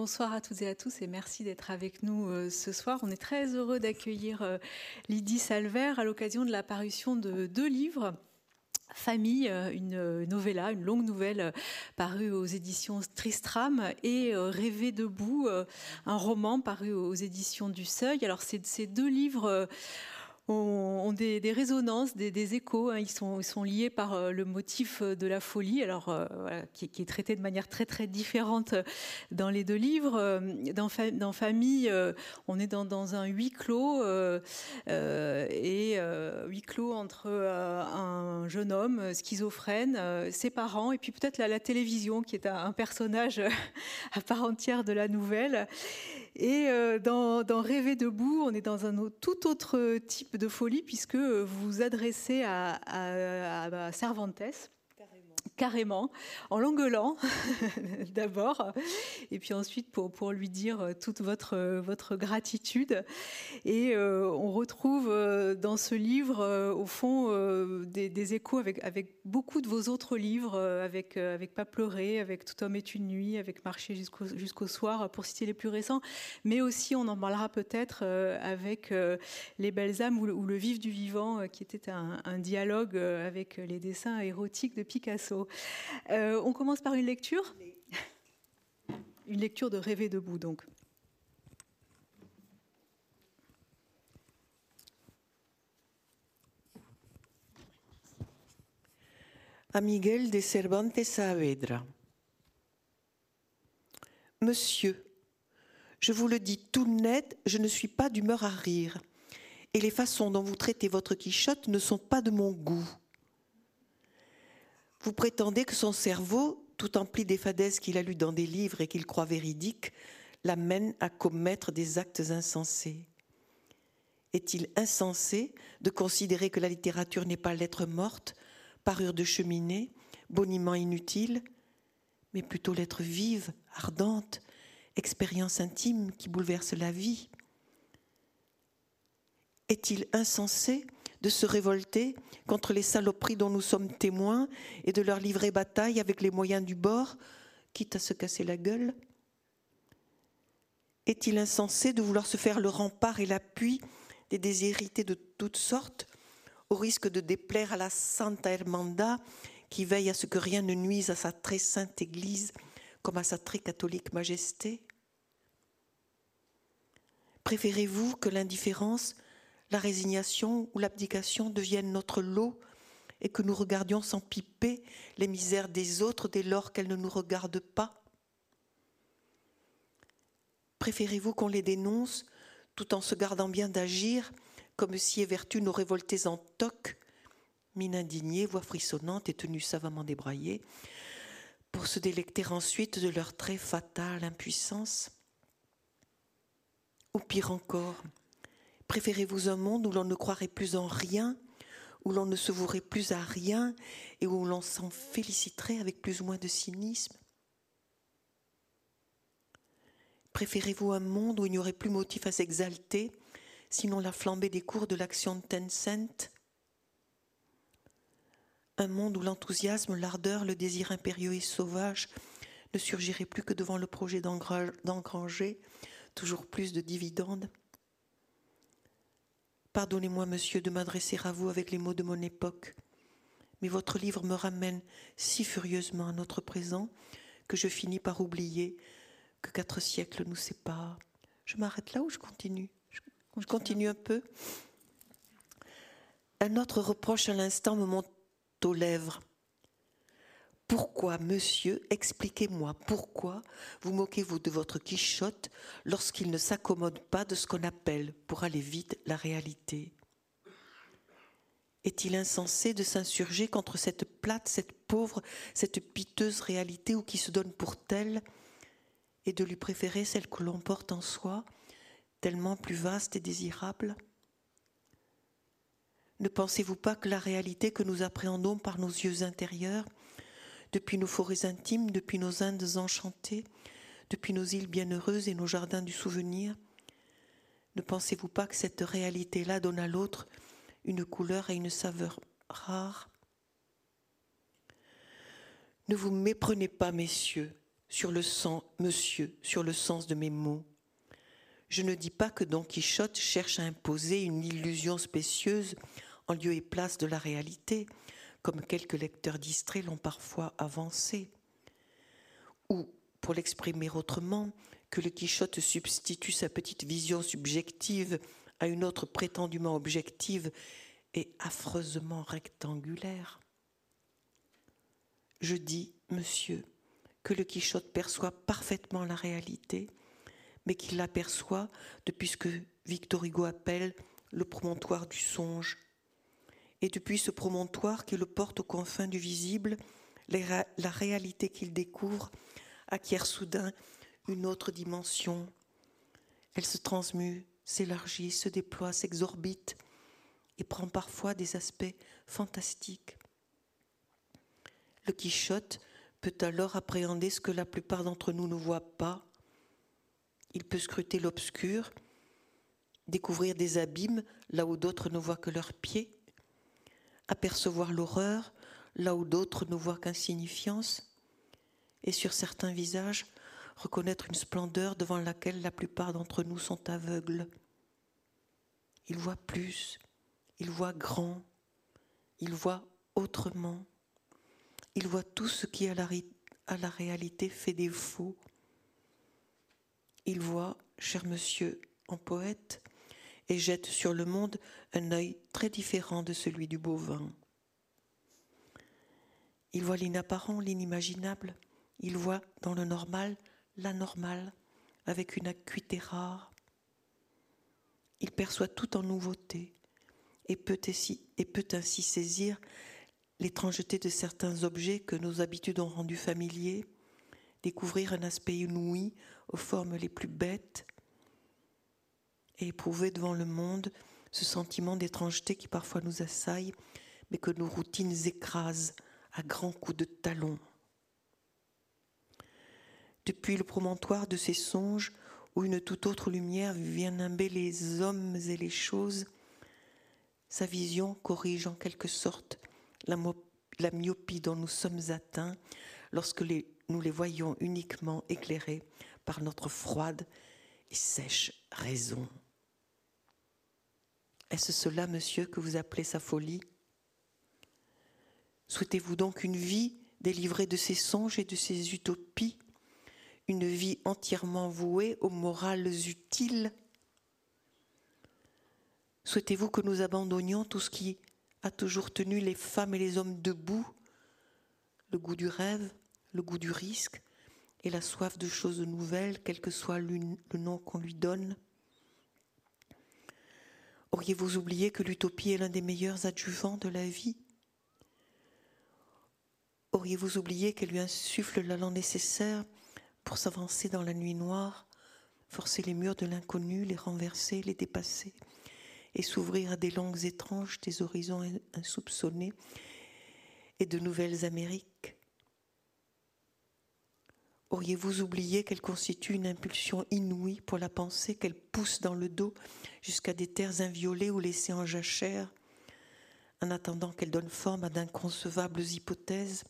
Bonsoir à toutes et à tous et merci d'être avec nous euh, ce soir. On est très heureux d'accueillir euh, Lydie Salver à l'occasion de la parution de deux livres. Famille, euh, une novella, une longue nouvelle parue aux éditions Tristram et Rêver debout, un roman paru aux éditions du Seuil. Alors ces deux livres ont, des, résonances, des, échos. Hein. Ils, sont, liés par euh, le motif euh, de la folie, euh, qui, est traité de manière très très différente dans les deux livres. Dans, dans Famille, on est dans, un huis clos et huis clos entre un jeune homme schizophrène, ses parents et puis peut-être la, la, télévision qui est un personnage à part entière de la nouvelle. Et euh, dans, Rêver debout, on est dans un tout autre type de folie puisque vous vous adressez à Cervantes carrément, en l'engueulant d'abord, et puis ensuite pour, lui dire toute votre, votre gratitude. Et euh, on retrouve euh, dans ce livre, euh, au fond, des, échos avec, beaucoup de vos autres livres, avec, avec Pas pleurer, avec Tout homme est une nuit, avec Marcher jusqu'au jusqu'au soir, pour citer les plus récents, mais aussi, on en parlera peut-être avec Les belles âmes ou, Le vif du vivant, qui était un, un dialogue avec les dessins érotiques de Picasso. Euh, on commence par une lecture Une lecture de Rêver debout, donc. A Miguel de Cervantes Saavedra. Monsieur, je vous le dis tout net, je ne suis pas d'humeur à rire, et les façons dont vous traitez votre quichotte ne sont pas de mon goût. Vous prétendez que son cerveau, tout empli des fadaises qu'il a lues dans des livres et qu'il croit véridiques, l'amène à commettre des actes insensés. Est-il insensé de considérer que la littérature n'est pas lettre morte, parure de cheminée, boniment inutile, mais plutôt lettre vive, ardente, expérience intime qui bouleverse la vie? Est-il insensé de se révolter contre les saloperies dont nous sommes témoins et de leur livrer bataille avec les moyens du bord, quitte à se casser la gueule. Est-il insensé de vouloir se faire le rempart et l'appui des déshérités de toutes sortes, au risque de déplaire à la Santa Hermanda qui veille à ce que rien ne nuise à sa très sainte Église comme à sa très catholique majesté? Préférez-vous que l'indifférence la résignation ou l'abdication deviennent notre lot et que nous regardions sans piper les misères des autres dès lors qu'elles ne nous regardent pas. Préférez-vous qu'on les dénonce tout en se gardant bien d'agir comme si et vertu nous révoltaient en toc, mine indignée, voix frissonnante et tenue savamment débraillée, pour se délecter ensuite de leur très fatale impuissance Ou pire encore, Préférez-vous un monde où l'on ne croirait plus en rien, où l'on ne se vouerait plus à rien et où l'on s'en féliciterait avec plus ou moins de cynisme? Préférez-vous un monde où il n'y aurait plus motif à s'exalter, sinon la flambée des cours de l'action de Tencent? Un monde où l'enthousiasme, l'ardeur, le désir impérieux et sauvage ne surgiraient plus que devant le projet d'engranger toujours plus de dividendes? Pardonnez-moi, monsieur, de m'adresser à vous avec les mots de mon époque, mais votre livre me ramène si furieusement à notre présent que je finis par oublier que quatre siècles nous séparent. Je m'arrête là ou je continue? Je continue un peu. Un autre reproche à l'instant me monte aux lèvres. Pourquoi, monsieur, expliquez-moi, pourquoi vous moquez-vous de votre Quichotte lorsqu'il ne s'accommode pas de ce qu'on appelle, pour aller vite, la réalité? Est-il insensé de s'insurger contre cette plate, cette pauvre, cette piteuse réalité ou qui se donne pour telle, et de lui préférer celle que l'on porte en soi, tellement plus vaste et désirable? Ne pensez-vous pas que la réalité que nous appréhendons par nos yeux intérieurs depuis nos forêts intimes, depuis nos Indes enchantées, depuis nos îles bienheureuses et nos jardins du souvenir Ne pensez-vous pas que cette réalité-là donne à l'autre une couleur et une saveur rares? Ne vous méprenez pas, messieurs, sur le sens, monsieur, sur le sens de mes mots. Je ne dis pas que Don Quichotte cherche à imposer une illusion spécieuse en lieu et place de la réalité, comme quelques lecteurs distraits l'ont parfois avancé. Ou, pour l'exprimer autrement, que le Quichotte substitue sa petite vision subjective à une autre prétendument objective et affreusement rectangulaire. Je dis, monsieur, que le Quichotte perçoit parfaitement la réalité, mais qu'il l'aperçoit depuis ce que Victor Hugo appelle le promontoire du songe. Et depuis ce promontoire qui le porte aux confins du visible, la réalité qu'il découvre acquiert soudain une autre dimension. Elle se transmue, s'élargit, se déploie, s'exorbite et prend parfois des aspects fantastiques. Le Quichotte peut alors appréhender ce que la plupart d'entre nous ne voient pas. Il peut scruter l'obscur, découvrir des abîmes là où d'autres ne voient que leurs pieds, apercevoir l'horreur là où d'autres ne voient qu'insignifiance, et sur certains visages reconnaître une splendeur devant laquelle la plupart d'entre nous sont aveugles. Il voit plus, il voit grand, il voit autrement, il voit tout ce qui à la, réalité fait défaut. Il voit, cher monsieur, en poète, et jette sur le monde un œil très différent de celui du bovin. Il voit l'inapparent, l'inimaginable, il voit dans le normal la normale, avec une acuité rare. Il perçoit tout en nouveauté et peut, ainsi, et peut ainsi saisir l'étrangeté de certains objets que nos habitudes ont rendus familiers, découvrir un aspect inouï aux formes les plus bêtes et éprouver devant le monde ce sentiment d'étrangeté qui parfois nous assaille, mais que nos routines écrasent à grands coups de talon depuis le promontoire de ses songes, où une toute autre lumière vient nimber les hommes et les choses, sa vision corrige en quelque sorte la, myopie dont nous sommes atteints lorsque nous les voyons uniquement éclairés par notre froide et sèche raison. Est-ce cela, monsieur, que vous appelez sa folie? Souhaitez-vous donc une vie délivrée de ses songes et de ses utopies? Une vie entièrement vouée aux morales utiles? Souhaitez-vous que nous abandonnions tout ce qui a toujours tenu les femmes et les hommes debout? Le goût du rêve, le goût du risque et la soif de choses nouvelles, quel que soit le nom qu'on lui donne? Auriez-vous oublié que l'utopie est l'un des meilleurs adjuvants de la vie? Auriez-vous oublié qu'elle lui insuffle l'allant nécessaire pour s'avancer dans la nuit noire, forcer les murs de l'inconnu, les renverser, les dépasser, et s'ouvrir à des langues étranges, des horizons insoupçonnés et de nouvelles Amériques? Auriez-vous oublié qu'elle constitue une impulsion inouïe pour la pensée, qu'elle pousse dans le dos jusqu'à des terres inviolées ou laissées en jachère, en attendant qu'elle donne forme à d'inconcevables hypothèses?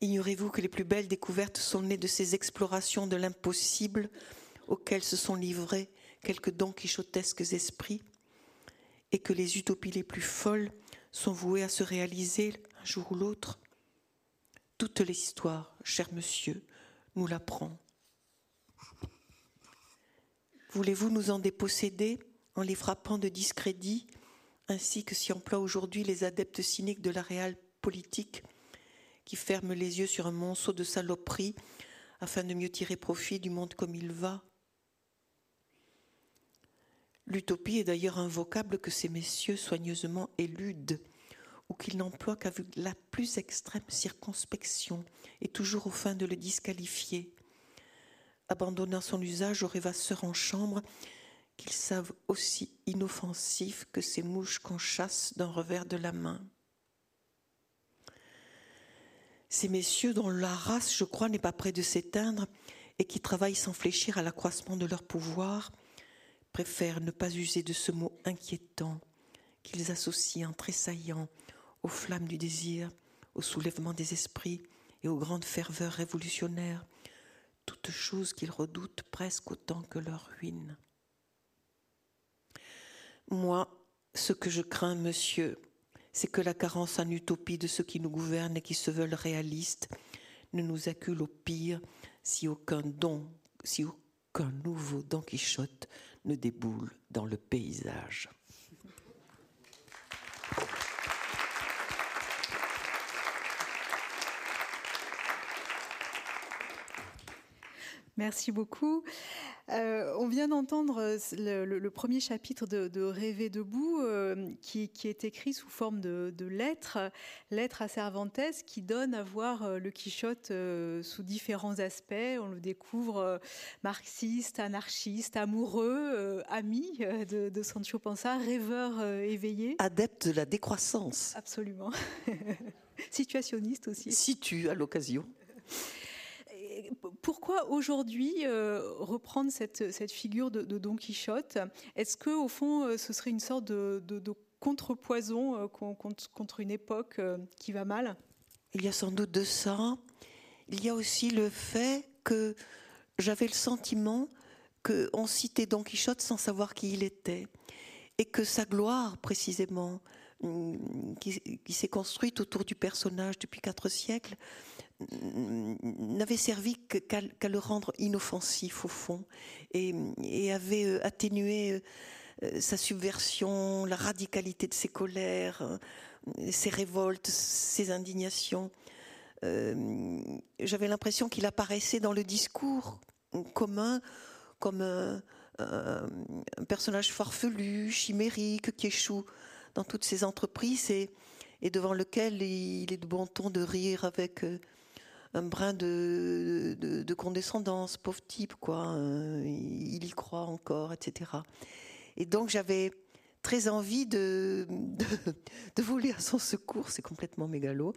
Ignorez-vous que les plus belles découvertes sont nées de ces explorations de l'impossible auxquelles se sont livrés quelques dons quichotesques esprits, et que les utopies les plus folles sont vouées à se réaliser un jour ou l'autre Toute l'histoire, cher monsieur, nous l'apprend. Voulez-vous nous en déposséder en les frappant de discrédit, ainsi que s'y emploient aujourd'hui les adeptes cyniques de la réelle politique qui ferme les yeux sur un monceau de saloperies afin de mieux tirer profit du monde comme il va? L'utopie est d'ailleurs un vocable que ces messieurs soigneusement éludent, ou qu'ils n'emploient qu'avec la plus extrême circonspection, et toujours au fin de le disqualifier, abandonnant son usage aux rêvasseurs en chambre, qu'ils savent aussi inoffensifs que ces mouches qu'on chasse d'un revers de la main. Ces messieurs dont la race, je crois, n'est pas près de s'éteindre et qui travaillent sans fléchir à l'accroissement de leur pouvoir, préfèrent ne pas user de ce mot inquiétant qu'ils associent en tressaillant aux flammes du désir, au soulèvement des esprits et aux grandes ferveurs révolutionnaires, toutes choses qu'ils redoutent presque autant que leur ruine. Moi, ce que je crains, monsieur, c'est que la carence en utopie de ceux qui nous gouvernent et qui se veulent réalistes ne nous accule au pire si aucun don, si aucun nouveau Don Quichotte ne déboule dans le paysage. Merci beaucoup. Euh, on vient d'entendre euh, le, premier chapitre de, Rêver debout euh, qui, est écrit sous forme de, lettres, lettres à Cervantes qui donne à voir le Quichotte sous différents aspects. On le découvre marxiste, anarchiste, amoureux, ami de, de Sancho Panza, rêveur éveillé. Adepte de la décroissance. Absolument. Situationniste aussi. Situ à l'occasion pourquoi aujourd'hui euh, reprendre cette, figure de, Don Quichotte? Est-ce que au fond, euh, ce serait une sorte de, contrepoison euh, contre, une époque qui va mal? Il y a sans doute de ça. Il y a aussi le fait que j'avais le sentiment qu'on citait Don Quichotte sans savoir qui il était. Et que sa gloire, précisément, qui, qui s'est construite autour du personnage depuis quatre siècles, n'avait servi qu'à le rendre inoffensif au fond et, avait euh, atténué euh, sa subversion, la radicalité de ses colères, euh, ses révoltes, ses indignations. J'avais l'impression qu'il apparaissait dans le discours commun comme un, personnage farfelu, chimérique, qui échoue dans toutes ses entreprises et, et devant lequel il est de bon ton de rire avec un brin de, de, condescendance, pauvre type, quoi. Euh, il y croit encore, etc. Et donc j'avais très envie de, de, voler à son secours, c'est complètement mégalo,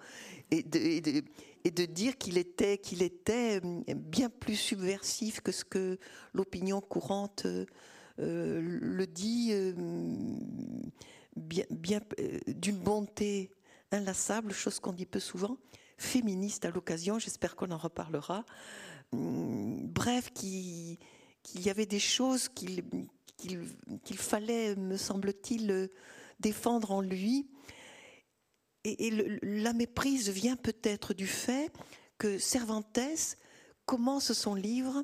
et de, et de, dire qu'il était, qu'il était euh, bien plus subversif que ce que l'opinion courante euh, le dit, bien, bien d'une bonté inlassable, chose qu'on dit peu souvent, féministe à l'occasion, j'espère qu'on en reparlera. Hum, bref, qu'il y avait des choses qu'il fallait, me semble-t-il, défendre en lui. Et, la méprise vient peut-être du fait que Cervantes commence son livre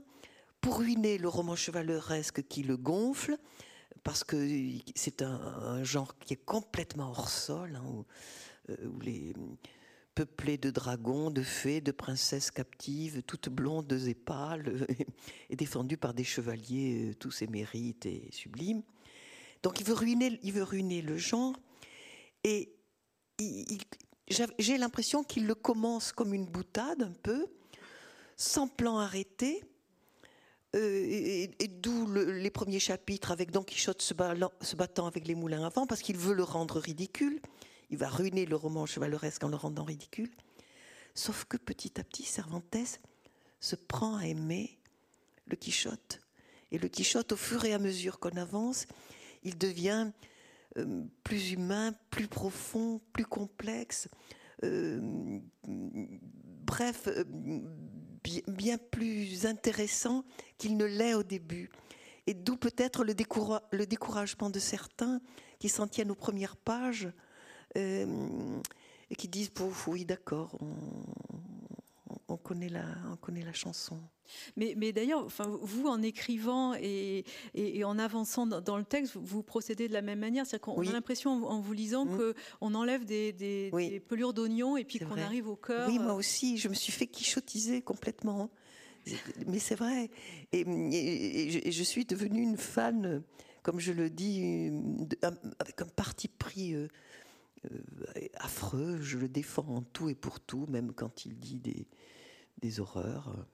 pour ruiner le roman chevaleresque qui le gonfle, parce que c'est un, genre qui est complètement hors sol, hein, euh, où les, peuplée de dragons, de fées, de princesses captives, toutes blondes et pâles, et défendues par des chevaliers euh, tous émérites et sublimes. Donc il veut ruiner, il veut ruiner le genre, et j'ai l'impression qu'il le commence comme une boutade un peu, sans plan arrêté, euh, et, d'où les premiers chapitres avec Don Quichotte se, se battant avec les moulins à vent, parce qu'il veut le rendre ridicule va ruiner le roman chevaleresque en le rendant ridicule. Sauf que petit à petit, Cervantes se prend à aimer le Quichotte. Et le Quichotte, au fur et à mesure qu'on avance, il devient euh, plus humain, plus profond, plus complexe, euh, bref, euh, bien, plus intéressant qu'il ne l'est au début. Et d'où peut-être le, le, découragement de certains qui s'en tiennent aux premières pages euh, et qui disent oui, d'accord, on, connaît la, on connaît la chanson. Mais, mais d'ailleurs, enfin, vous, en écrivant et, et, en avançant dans, le texte, vous, procédez de la même manière. C'est-à-dire qu'on a l'impression, en, vous lisant, mmh. qu'on enlève des, des, pelures d'oignons et puis qu'on arrive au cœur. Oui, moi aussi, je me suis fait quichotiser complètement. Mais c'est vrai. Et, je, suis devenue une fan, comme je le dis, avec un parti pris euh, euh, affreux, je le défends en tout et pour tout, même quand il dit des, des horreurs.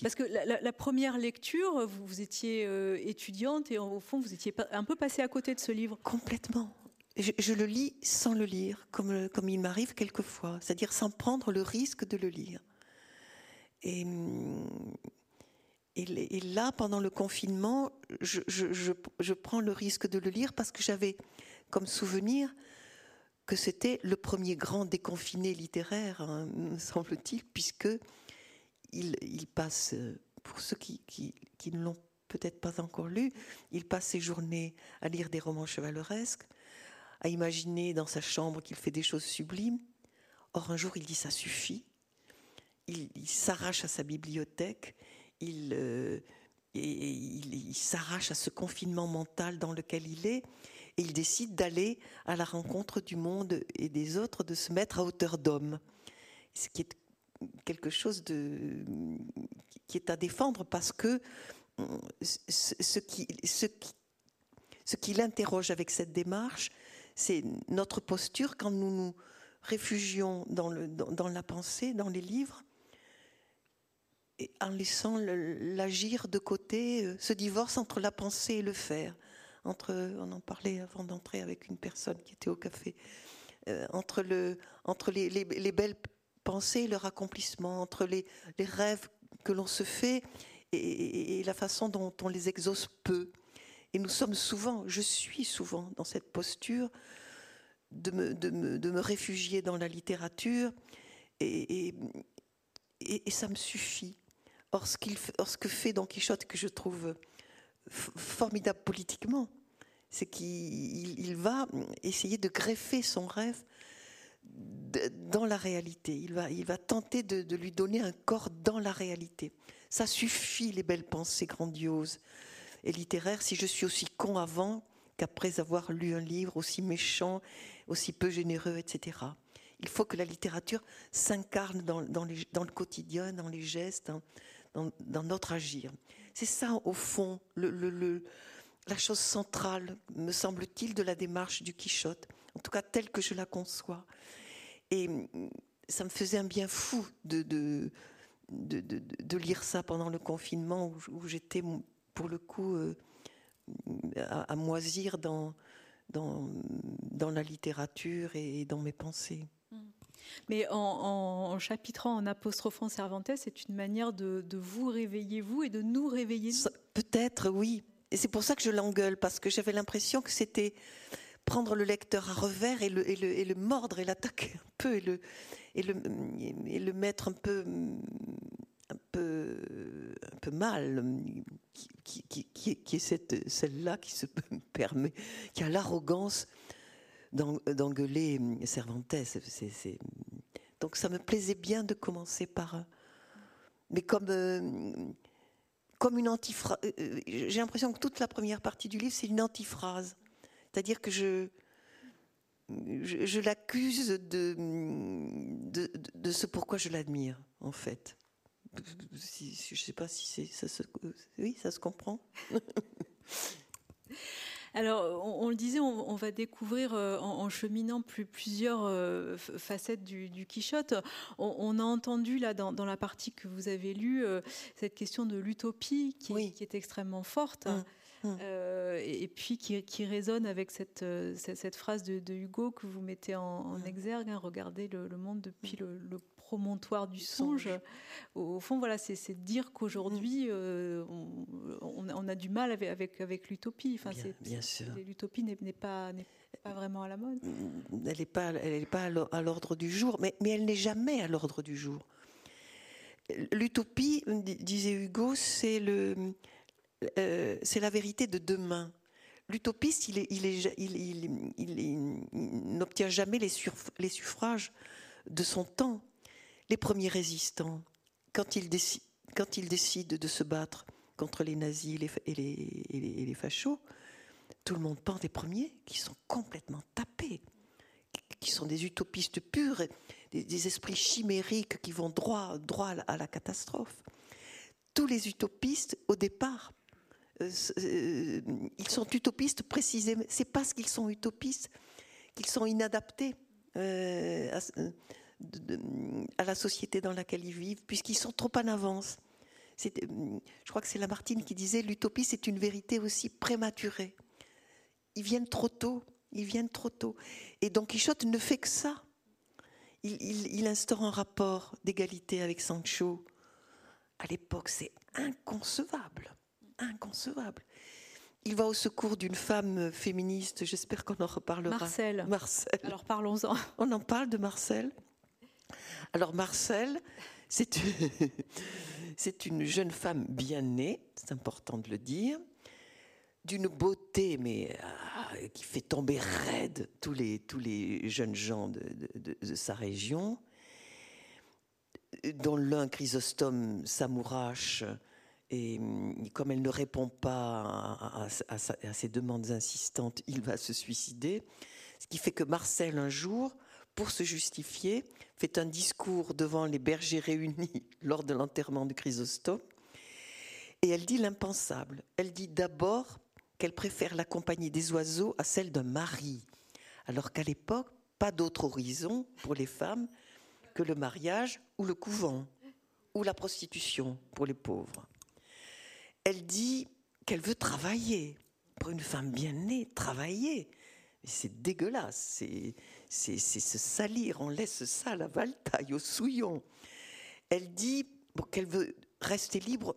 Parce que la, première lecture, vous, vous étiez euh, étudiante et au fond, vous étiez un peu passé à côté de ce livre. Complètement. Je, le lis sans le lire, comme, comme il m'arrive quelquefois, c'est-à-dire sans prendre le risque de le lire. Et, et, là, pendant le confinement, je, je, je, prends le risque de le lire parce que j'avais comme souvenir que c'était le premier grand déconfiné littéraire, hein, me semble-t-il, puisque il, passe, pour ceux qui, ne l'ont peut-être pas encore lu, il passe ses journées à lire des romans chevaleresques, à imaginer dans sa chambre qu'il fait des choses sublimes. Or, un jour, il dit ça suffit. Il, s'arrache à sa bibliothèque, euh, il, s'arrache à ce confinement mental dans lequel il est, il décide d'aller à la rencontre du monde et des autres, de se mettre à hauteur d'homme. Ce qui est quelque chose qui est à défendre parce que ce qui, l'interroge avec cette démarche, c'est notre posture quand nous nous réfugions dans, la pensée, dans les livres, et en laissant l'agir de côté, euh, ce divorce entre la pensée et le faire. Entre, on en parlait avant d'entrer avec une personne qui était au café, euh, entre, le, entre les, les, belles pensées et leur accomplissement, entre les, les rêves que l'on se fait et, la façon dont on les exauce peu. Et nous sommes souvent, je suis souvent dans cette posture de me, de me, de me réfugier dans la littérature et, et ça me suffit. Or, ce, ce, que fait Don Quichotte, que je trouve formidable politiquement, c'est qu'il va essayer de greffer son rêve dans la réalité. Il va, il va tenter de, lui donner un corps dans la réalité. Ça suffit, les belles pensées grandioses et littéraire si je suis aussi con avant qu'après avoir lu un livre aussi méchant, aussi peu généreux, etc. Il faut que la littérature s'incarne dans, le quotidien, dans les gestes, dans, dans notre agir. C'est ça, au fond, la chose centrale, me semble-t-il, de la démarche du Quichotte, en tout cas telle que je la conçois. Et ça me faisait un bien fou de, de, de, lire ça pendant le confinement où, où j'étais pour le coup, euh, à, moisir dans, dans, dans, la littérature et dans mes pensées. Mais en, chapitrant, en apostrophant Cervantes, c'est une manière de, vous réveiller, vous, et de nous réveiller. Peut-être, oui. Et c'est pour ça que je l'engueule, parce que j'avais l'impression que c'était prendre le lecteur à revers et le, mordre et l'attaquer un peu et le, et le, et le mettre un peu mal, qui, qui, est celle-là qui se permet, qui a l'arrogance d'engueuler Cervantes. C'est, Donc ça me plaisait bien de commencer par... Mais comme, euh, comme une antiphrase... Euh, euh, j'ai l'impression que toute la première partie du livre, c'est une antiphrase. C'est-à-dire que je, je, l'accuse de, de, de, ce pourquoi je l'admire, en fait je ne sais pas si ça se, oui, ça se comprend. Alors, on, le disait, on, va découvrir euh, en, cheminant plus, plusieurs euh, facettes du, Quichotte. On, a entendu là dans, la partie que vous avez lue euh, cette question de l'utopie qui, est extrêmement forte. Hum, hum. et, puis qui, résonne avec cette, cette, phrase de, Hugo que vous mettez en, hum. exergue, hein, regardez le, monde depuis le, le promontoire du songe. Au, fond, voilà, c'est dire qu'aujourd'hui, mm. euh, on, a du mal avec, avec, l'utopie. Enfin, bien, sûr. L'utopie n'est pas, pas vraiment à la mode. Mm, elle n'est pas, elle pas à l'ordre du jour, mais, mais elle n'est jamais à l'ordre du jour. L'utopie, disait Hugo, c'est le, euh, c'est la vérité de demain. L'utopiste, il, il, il, il n'obtient jamais les, les, suffrages de son temps les premiers résistants, quand ils, décident de se battre contre les nazis et les, et fachos, tout le monde pense des premiers qui sont complètement tapés, qui sont des utopistes purs, des, esprits chimériques qui vont droit, à la, catastrophe. Tous les utopistes, au départ, euh, euh, ils sont utopistes précisément. C'est parce qu'ils sont utopistes qu'ils sont inadaptés euh, la société dans laquelle ils vivent, puisqu'ils sont trop en avance. Je crois que c'est Lamartine qui disait l'utopie, c'est une vérité aussi prématurée. Ils viennent trop tôt, ils viennent trop tôt. Et Don Quichotte ne fait que ça. Il, instaure un rapport d'égalité avec Sancho. À l'époque, c'est inconcevable, inconcevable. il va au secours d'une femme féministe. J'espère qu'on en reparlera. Marcel. Marcel. Alors parlons-en. On en parle de Marcel. Alors Marcel, c'est une, jeune femme bien née, c'est important de le dire, d'une beauté mais ah, qui fait tomber raide tous les, jeunes gens de, sa région, dont l'un Chrysostome s'amourache et comme elle ne répond pas à, ses demandes insistantes, il va se suicider. Ce qui fait que Marcel, un jour, pour se justifier, fait un discours devant les bergers réunis lors de l'enterrement de Chrysostome. Et elle dit l'impensable. Elle dit d'abord qu'elle préfère la compagnie des oiseaux à celle d'un mari. Alors qu'à l'époque, pas d'autre horizon pour les femmes que le mariage ou le couvent ou la prostitution pour les pauvres elle dit qu'elle veut travailler. Pour une femme bien née, travailler. C'est dégueulasse, c'est se salir, on laisse ça à la valtaille, au souillon. Elle dit qu'elle veut rester libre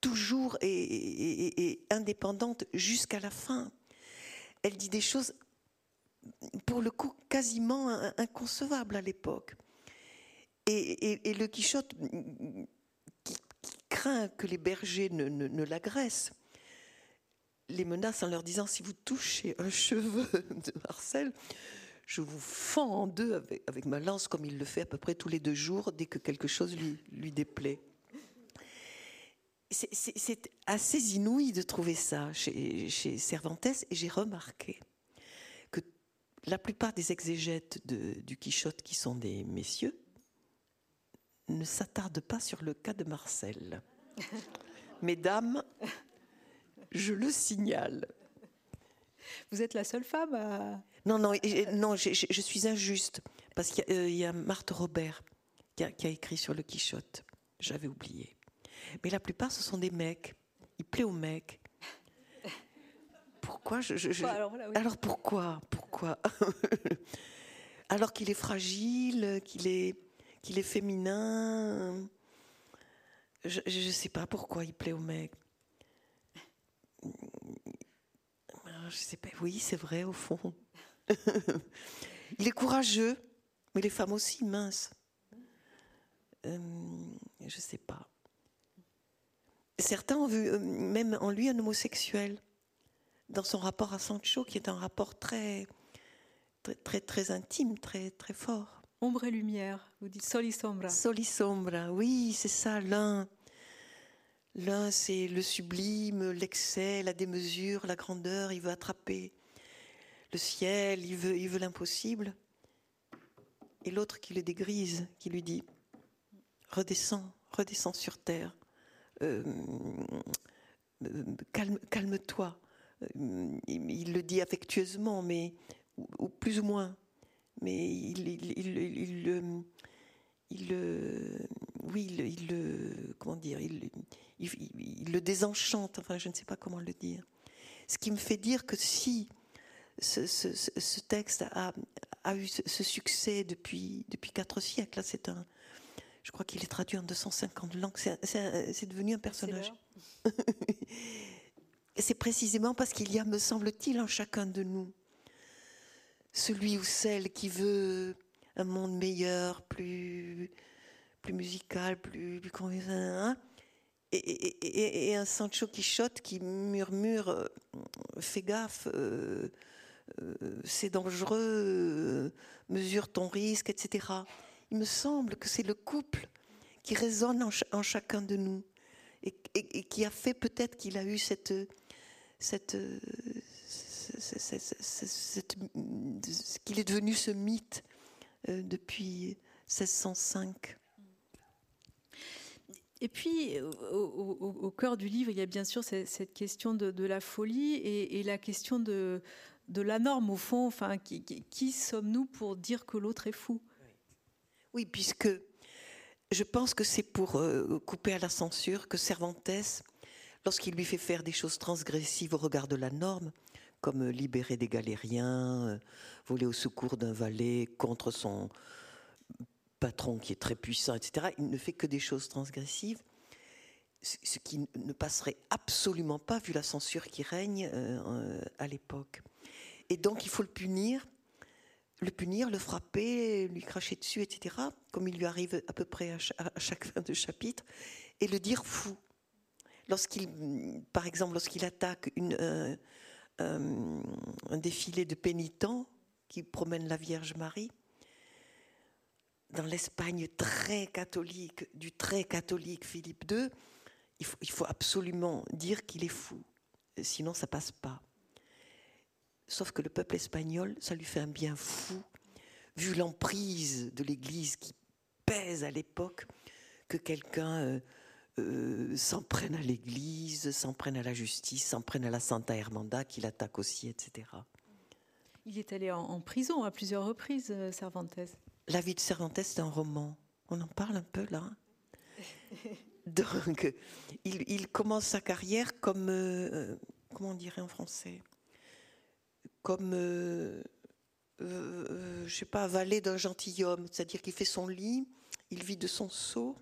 toujours et, indépendante jusqu'à la fin. Elle dit des choses, pour le coup, quasiment inconcevables à l'époque. Et, le Quichotte craint que les bergers ne, l'agressent, les menace en leur disant si vous touchez un cheveu de Marcel, je vous fends en deux avec, ma lance comme il le fait à peu près tous les deux jours dès que quelque chose lui, déplaît. C'est assez inouï de trouver ça chez, chez Cervantes et j'ai remarqué que la plupart des exégètes du Quichotte qui sont des messieurs ne s'attarde pas sur le cas de Marcel. Mesdames, je le signale. Vous êtes la seule femme à... Non, non, non je, suis injuste, parce qu'il y, a Marthe Robert qui a, écrit sur le Quichotte. J'avais oublié. Mais la plupart, ce sont des mecs. Il plaît aux mecs. Pourquoi je, alors, alors, pourquoi Pourquoi Alors qu'il est fragile, qu'il est qu'il est féminin. Je ne sais pas pourquoi il plaît aux mecs. Je sais pas. Oui, c'est vrai au fond. il est courageux, mais les femmes aussi minces. Euh, je sais pas. Certains ont vu euh, même en lui un homosexuel dans son rapport à Sancho, qui est un rapport très, très, très, très intime, très, très fort. Ombre et lumière, vous dites soli sombra. Soli sombra, oui, c'est ça, l'un. L'un, c'est le sublime, l'excès, la démesure, la grandeur, il veut attraper le ciel, il veut, il l'impossible. Et l'autre qui le dégrise, qui lui dit Redescends, redescends sur terre. Euh, calme, calme-toi. Euh, il, le dit affectueusement, mais ou plus ou moins mais il, il, il, il oui, il, le, comment dire, il, le désenchante. Enfin, je ne sais pas comment le dire. Ce qui me fait dire que si ce, ce, texte a, a, eu ce succès depuis depuis quatre siècles, c'est un, je crois qu'il est traduit en 250 langues. C'est devenu un personnage. C'est précisément parce qu'il y a, me semble-t-il, en chacun de nous celui ou celle qui veut un monde meilleur, plus, plus musical, plus, plus hein, et, un Sancho Quichotte qui murmure euh, Fais gaffe, euh, euh, c'est dangereux, mesure ton risque, etc. Il me semble que c'est le couple qui résonne en, chacun de nous et, qui a fait peut-être qu'il a eu cette, cette, qu'il est devenu ce mythe euh, depuis 1605. Et puis, au, cœur du livre, il y a bien sûr cette, question de, la folie et, la question de, la norme, au fond. Enfin, qui, sommes-nous pour dire que l'autre est fou? Oui, puisque je pense que c'est pour euh, couper à la censure que Cervantes, lorsqu'il lui fait faire des choses transgressives au regard de la norme, comme libérer des galériens, euh, voler au secours d'un valet contre son patron qui est très puissant, etc. Il ne fait que des choses transgressives. ce qui ne passerait absolument pas vu la censure qui règne euh, à l'époque. Et donc il faut le punir, le punir, le frapper, lui cracher dessus, etc., comme il lui arrive à peu près à chaque fin de chapitre, et le dire fou. Lorsqu'il, par exemple, lorsqu'il attaque euh, euh, un défilé de pénitents qui promènent la Vierge Marie, dans l'Espagne très catholique, du très catholique Philippe II, il faut, absolument dire qu'il est fou, sinon ça passe pas. Sauf que le peuple espagnol, ça lui fait un bien fou, vu l'emprise de l'Église qui pèse à l'époque, que quelqu'un euh, euh, s'en prenne à l'Église, s'en prenne à la justice, s'en prenne à la Santa Hermanda, qui l'attaque aussi, etc. Il est allé en, prison à plusieurs reprises, euh, Cervantes. La vie de Cervantes, c'est un roman. On en parle un peu là Donc, il, commence sa carrière comme, euh, comment on dirait en français? Comme, euh, euh, je sais pas, valet d'un gentilhomme. C'est-à-dire qu'il fait son lit, il vit de son seau,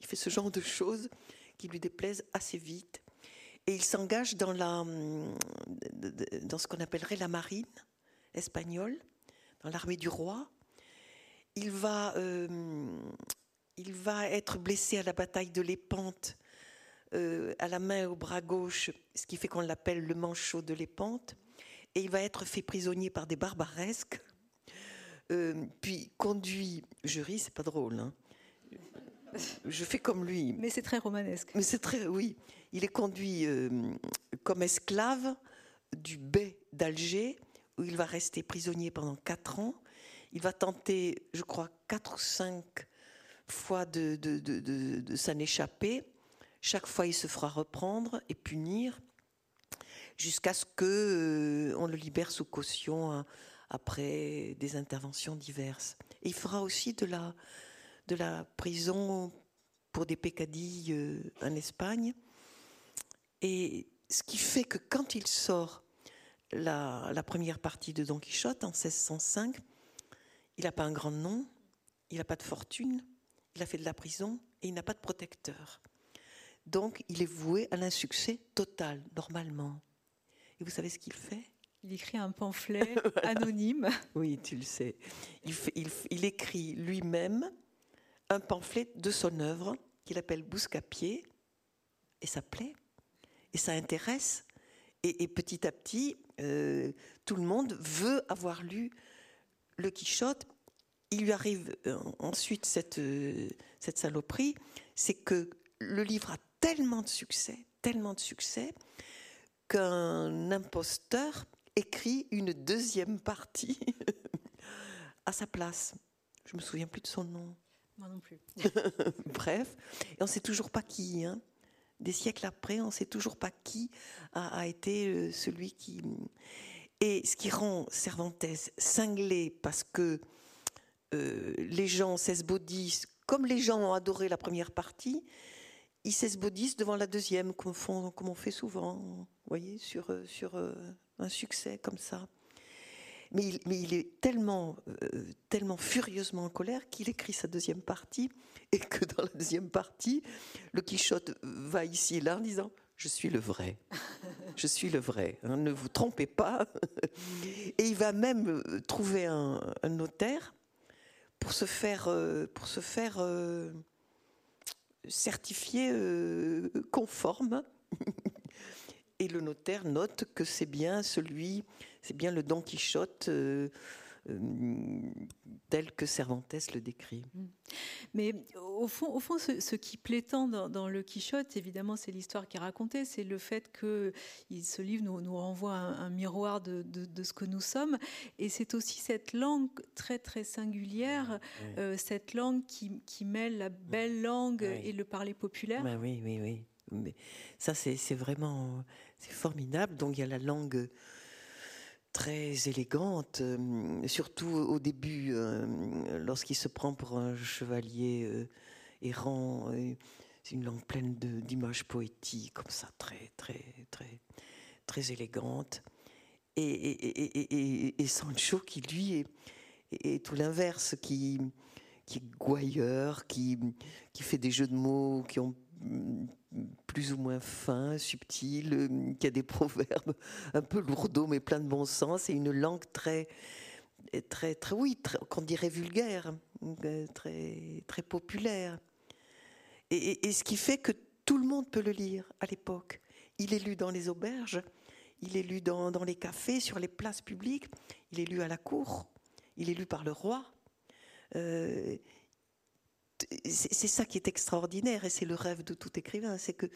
il fait ce genre de choses qui lui déplaisent assez vite. Et il s'engage dans, la, dans ce qu'on appellerait la marine espagnole, dans l'armée du roi. Il va il va être blessé à la bataille de l'Épante, euh, à la main et au bras gauche, ce qui fait qu'on l'appelle le manchot de l'Épante. Et il va être fait prisonnier par des barbaresques, euh, puis conduit. Je ris, c'est pas drôle. Hein. Je fais comme lui. Mais c'est très romanesque. Mais c'est très, oui. Il est conduit euh, comme esclave du bey d'Alger, où il va rester prisonnier pendant quatre ans. Il va tenter, je crois, quatre ou cinq fois de, s'en échapper. Chaque fois, il se fera reprendre et punir jusqu'à ce que euh, on le libère sous caution hein, après des interventions diverses. Il fera aussi de la, de la prison pour des pécadilles euh, en Espagne. Et ce qui fait que quand il sort la, la première partie de Don Quichotte en 1605, il n'a pas un grand nom, il n'a pas de fortune, il a fait de la prison et il n'a pas de protecteur. Donc il est voué à l'insuccès total, normalement. Et vous savez ce qu'il fait? Il écrit un pamphlet anonyme. Oui, tu le sais. Il, écrit lui-même un pamphlet de son œuvre qu'il appelle Bouscapier, et ça plaît, et ça intéresse. Et, petit à petit, euh, tout le monde veut avoir lu le Quichotte il lui arrive euh, ensuite cette, euh, cette saloperie, c'est que le livre a tellement de succès, tellement de succès, qu'un imposteur écrit une deuxième partie à sa place. Je me souviens plus de son nom. Moi non plus. Bref, et on ne sait toujours pas qui. Hein. Des siècles après, on ne sait toujours pas qui a, a été euh, celui qui. Et ce qui rend Cervantes cinglé, parce que euh, les gens s'esbaudissent, comme les gens ont adoré la première partie, ils s'esbaudissent devant la deuxième, comme, on fait souvent, vous voyez, sur, euh, sur euh, un succès comme ça. Mais il, est tellement, tellement furieusement en colère qu'il écrit sa deuxième partie, et que dans la deuxième partie, le Quichotte va ici et là en disant je suis le vrai. Je suis le vrai. Hein, ne vous trompez pas. Et il va même trouver un notaire pour se faire, euh, euh, certifier euh, conforme. Et le notaire note que c'est bien celui, c'est bien le Don Quichotte euh, tel que Cervantes le décrit. Mm. Mais au fond, au fond ce, qui plaît tant dans, le Quichotte, évidemment, c'est l'histoire qui est racontée, c'est le fait que ce livre nous, nous renvoie un, miroir de, ce que nous sommes, et c'est aussi cette langue très très singulière, euh, cette langue qui, mêle la belle langue et le parler populaire. Ben oui, oui, oui. Mais ça, c'est vraiment c'est formidable. Donc il y a la langue très élégante, euh, surtout au début, euh, lorsqu'il se prend pour un chevalier euh, errant. c'est une langue pleine d'images poétiques, comme ça, très, très, très, très élégante. Et, et, Sancho, qui lui est, tout l'inverse, qui, qui est gouailleur, qui, qui fait des jeux de mots qui ont plus ou moins fin, subtil, qui a des proverbes un peu lourdeaux mais plein de bon sens et une langue très, très, très oui, qu'on dirait vulgaire, très, très populaire. Et, ce qui fait que tout le monde peut le lire à l'époque. Il est lu dans les auberges, il est lu dans, dans, les cafés, sur les places publiques, il est lu à la cour, il est lu par le roi. Euh, c'est ça qui est extraordinaire et c'est le rêve de tout écrivain, c'est que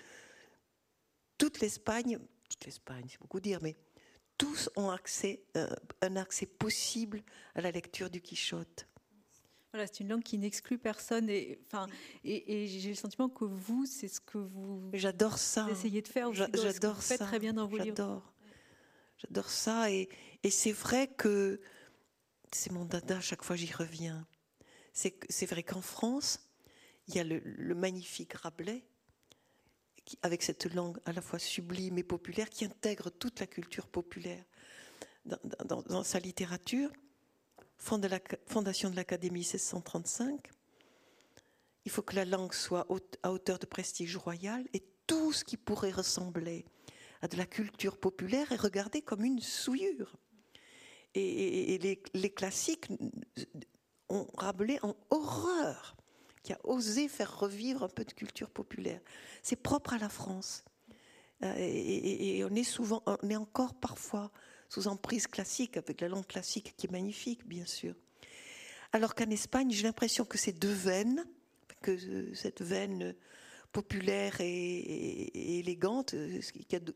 toute l'Espagne, toute l'Espagne, c'est beaucoup dire, mais tous ont accès, euh, un accès possible à la lecture du Quichotte. Voilà, c'est une langue qui n'exclut personne. Et, enfin, et, j'ai le sentiment que vous, c'est ce que vous j'adore ça. essayez de faire. J'adore ça. très bien dans vos J'adore. J'adore ça. Et, et c'est vrai que c'est mon dada, à chaque fois j'y reviens. C'est vrai qu'en France, il y a le, magnifique Rabelais, avec cette langue à la fois sublime et populaire, qui intègre toute la culture populaire dans sa littérature fondation de l'Académie 1635. Il faut que la langue soit à hauteur de prestige royal et tout ce qui pourrait ressembler à de la culture populaire est regardé comme une souillure. Et, les, classiques ont rappelé en horreur qui a osé faire revivre un peu de culture populaire. C'est propre à la France. Euh, et, on est souvent, on est encore parfois sous emprise classique, avec la langue classique qui est magnifique, bien sûr. Alors qu'en Espagne, j'ai l'impression que ces deux veines, que cette veine populaire et, élégante,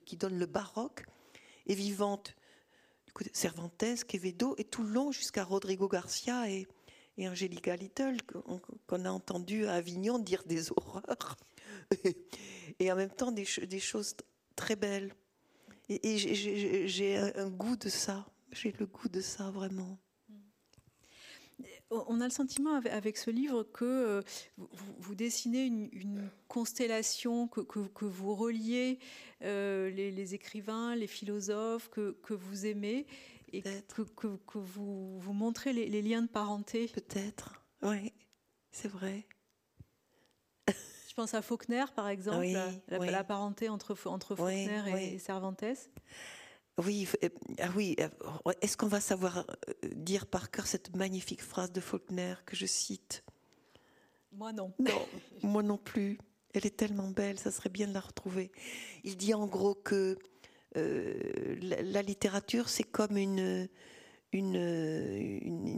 qui, donne le baroque, est vivante. Cervantes, Quevedo, et tout le long jusqu'à Rodrigo Garcia et, et Angelica Little, qu'on a entendu à Avignon dire des horreurs, et en même temps des, choses très belles. Et, j'ai un goût de ça. J'ai le goût de ça vraiment. On a le sentiment avec ce livre que euh, vous, dessinez une, constellation, que, vous reliez euh, les, écrivains, les philosophes que, vous aimez et que, vous, vous montrez les liens de parenté. Peut-être, oui, c'est vrai. Je pense à Faulkner, par exemple, la, parenté entre, entre Faulkner et Cervantes. Oui, euh, ah oui. Euh, est-ce qu'on va savoir euh, dire par cœur cette magnifique phrase de Faulkner que je cite? Moi non. Non, moi non plus. Elle est tellement belle, ça serait bien de la retrouver. Il dit en gros que la, littérature, c'est comme une,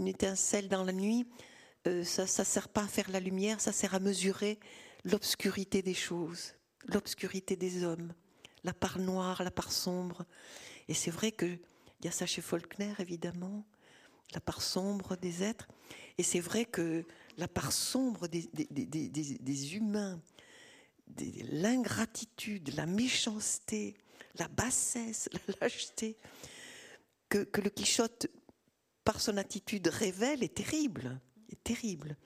étincelle dans la nuit. ça ne sert pas à faire la lumière, ça sert à mesurer l'obscurité des choses, l'obscurité des hommes, la part noire, la part sombre. Et c'est vrai qu'il y a ça chez Faulkner, évidemment, la part sombre des êtres. Et c'est vrai que la part sombre des, humains, l'ingratitude, la méchanceté, la bassesse, la lâcheté, que, que, le Quichotte, par son attitude, révèle est terrible. Est terrible.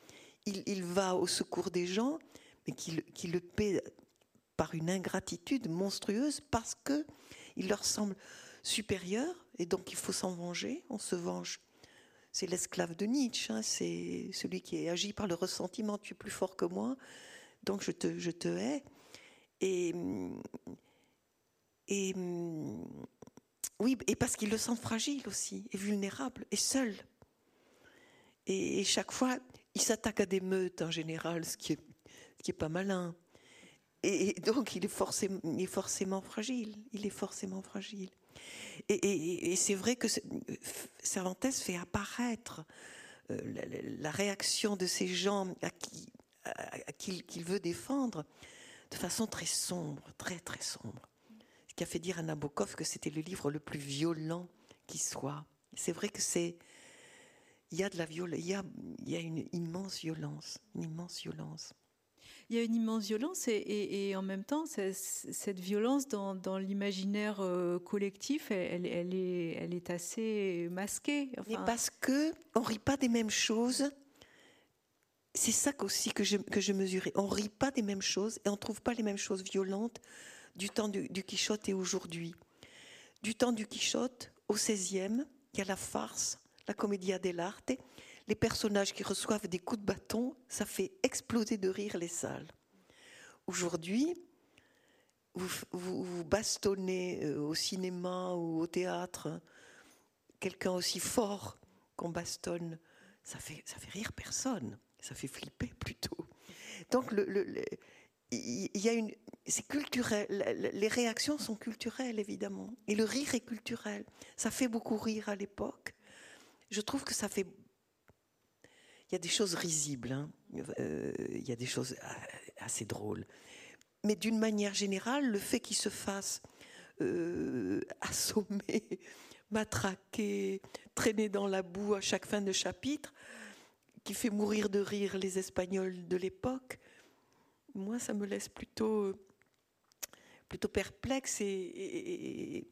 Il, il va au secours des gens, mais qui, le paie par une ingratitude monstrueuse parce que il leur semble supérieur et donc il faut s'en venger. On se venge. C'est l'esclave de Nietzsche, hein, c'est celui qui agit par le ressentiment. Tu es plus fort que moi, donc je te, je te hais. Et, et oui, et parce qu'il le sent fragile aussi, et vulnérable, et seul. Et, chaque fois, il s'attaque à des meutes en général, ce qui est qui est pas malin. Et, donc, il est, forcément, il est forcément fragile. Il est forcément fragile. Et, c'est vrai que Cervantes fait apparaître euh, la, réaction de ces gens à qui, à, qu'il veut défendre de façon très sombre, très très sombre. Qui a fait dire à Nabokov que c'était le livre le plus violent qui soit. C'est vrai que c'est il y a de la violence, il y a, il y a une immense violence, une immense violence il y a une immense violence et, en même temps, cette violence dans, l'imaginaire euh, collectif, elle, est, elle est assez masquée. Mais parce que on rit pas des mêmes choses. C'est ça aussi que je, que je mesurais. On rit pas des mêmes choses et on trouve pas les mêmes choses violentes du temps du, Quichotte et aujourd'hui. Du temps du Quichotte, au XVIe, il y a la farce, la commedia dell'arte, les personnages qui reçoivent des coups de bâton, ça fait exploser de rire les salles. aujourd'hui, vous, vous, bastonnez euh, au cinéma ou au théâtre quelqu'un aussi fort qu'on bastonne, ça fait, ça fait rire personne, ça fait flipper plutôt. Donc il y a une, c'est culturel. Les réactions sont culturelles évidemment, et le rire est culturel. Ça fait beaucoup rire à l'époque. Je trouve que ça fait. Il y a des choses risibles, hein. euh, il y a des choses euh, assez drôles mais d'une manière générale, le fait qu'il se fasse euh, assommer, matraquer, traîner dans la boue à chaque fin de chapitre, qui fait mourir de rire les Espagnols de l'époque, moi, ça me laisse plutôt, plutôt perplexe et,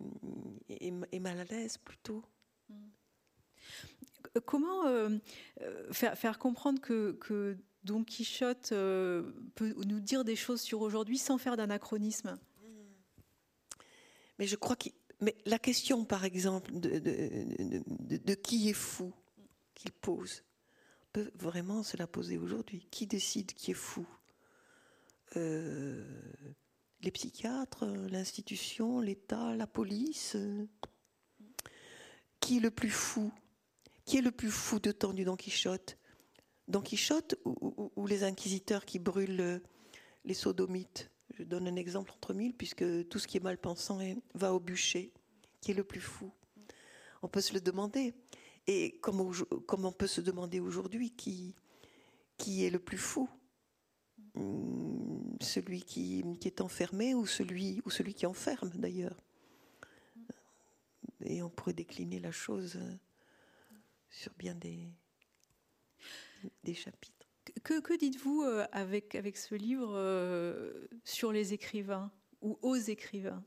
et, mal à l'aise plutôt. Comment euh, euh, faire, faire, comprendre que, que Don Quichotte euh, peut nous dire des choses sur aujourd'hui sans faire d'anachronisme? Mais je crois que mais la question, par exemple, de, qui est fou qu'il pose, peut vraiment se la poser aujourd'hui. Qui décide qui est fou? Euh, Les psychiatres, l'institution, l'État, la police Qui est le plus fou Qui est le plus fou de temps du Don Quichotte? Don Quichotte ou, les inquisiteurs qui brûlent euh, les sodomites? Je donne un exemple entre mille, puisque tout ce qui est mal pensant va au bûcher, qui est le plus fou. On peut se le demander. Et comme, on peut se demander aujourd'hui qui, est le plus fou Celui qui, qui, est enfermé ou celui, ou celui qui enferme d'ailleurs Et on pourrait décliner la chose euh, sur bien des, des chapitres. Que, que dites-vous euh, avec, avec ce livre euh, sur les écrivains ou aux écrivains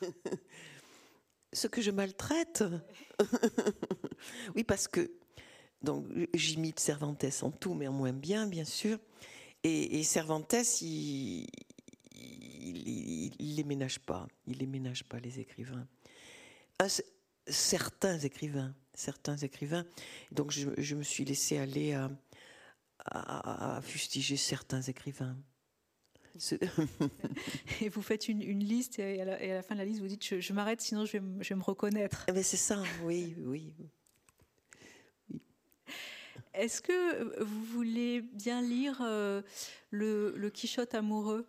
Ce que je maltraite Oui, parce que donc j'imite Cervantes en tout, mais en moins bien, bien sûr. Et, Cervantes, il, il, les ménage pas. Il les ménage pas les écrivains. certains écrivains, certains écrivains. Donc je, je me suis laissé aller à, à, fustiger certains écrivains. et vous faites une, liste et à, la, fin de la liste vous dites je, m'arrête sinon je vais, je vais, me reconnaître. Mais eh ben, c'est ça, oui, oui. Est-ce que vous voulez bien lire euh, le, le Quichotte amoureux?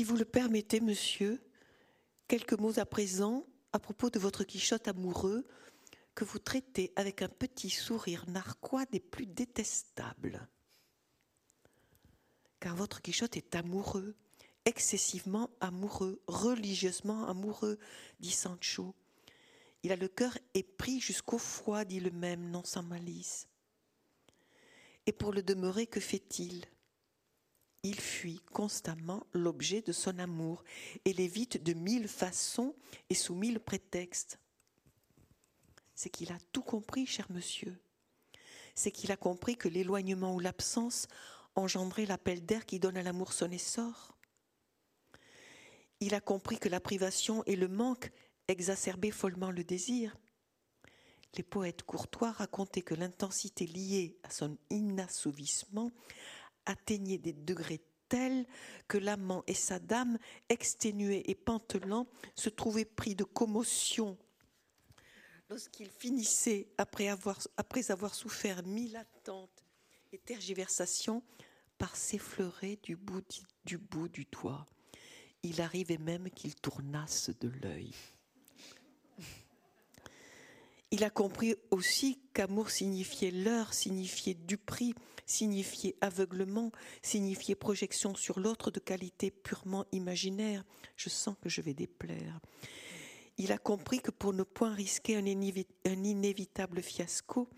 Si vous le permettez, monsieur, quelques mots à présent à propos de votre Quichotte amoureux que vous traitez avec un petit sourire narquois des plus détestables. Car votre Quichotte est amoureux, excessivement amoureux, religieusement amoureux, dit Sancho. Il a le cœur épris jusqu'au foie, dit le même, non sans malice. Et pour le demeurer, que fait-il? Il fuit constamment l'objet de son amour et l'évite de mille façons et sous mille prétextes. C'est qu'il a tout compris, cher monsieur. C'est qu'il a compris que l'éloignement ou l'absence engendrait l'appel d'air qui donne à l'amour son essor. Il a compris que la privation et le manque exacerbaient follement le désir. Les poètes courtois racontaient que l'intensité liée à son inassouvissement atteignait des degrés tels que l'amant et sa dame, exténués et pantelants, se trouvaient pris de commotion lorsqu'ils finissaient, après avoir, souffert mille attentes et tergiversations, par s'effleurer du bout du, bout du doigt. Il arrivait même qu'ils tournassent de l'œil. Il a compris aussi qu'amour signifiait l'heure, signifiait du prix, signifiait aveuglement, signifiait projection sur l'autre de qualité purement imaginaire. Je sens que je vais déplaire. Il a compris que pour ne point risquer un, inévitable fiasco,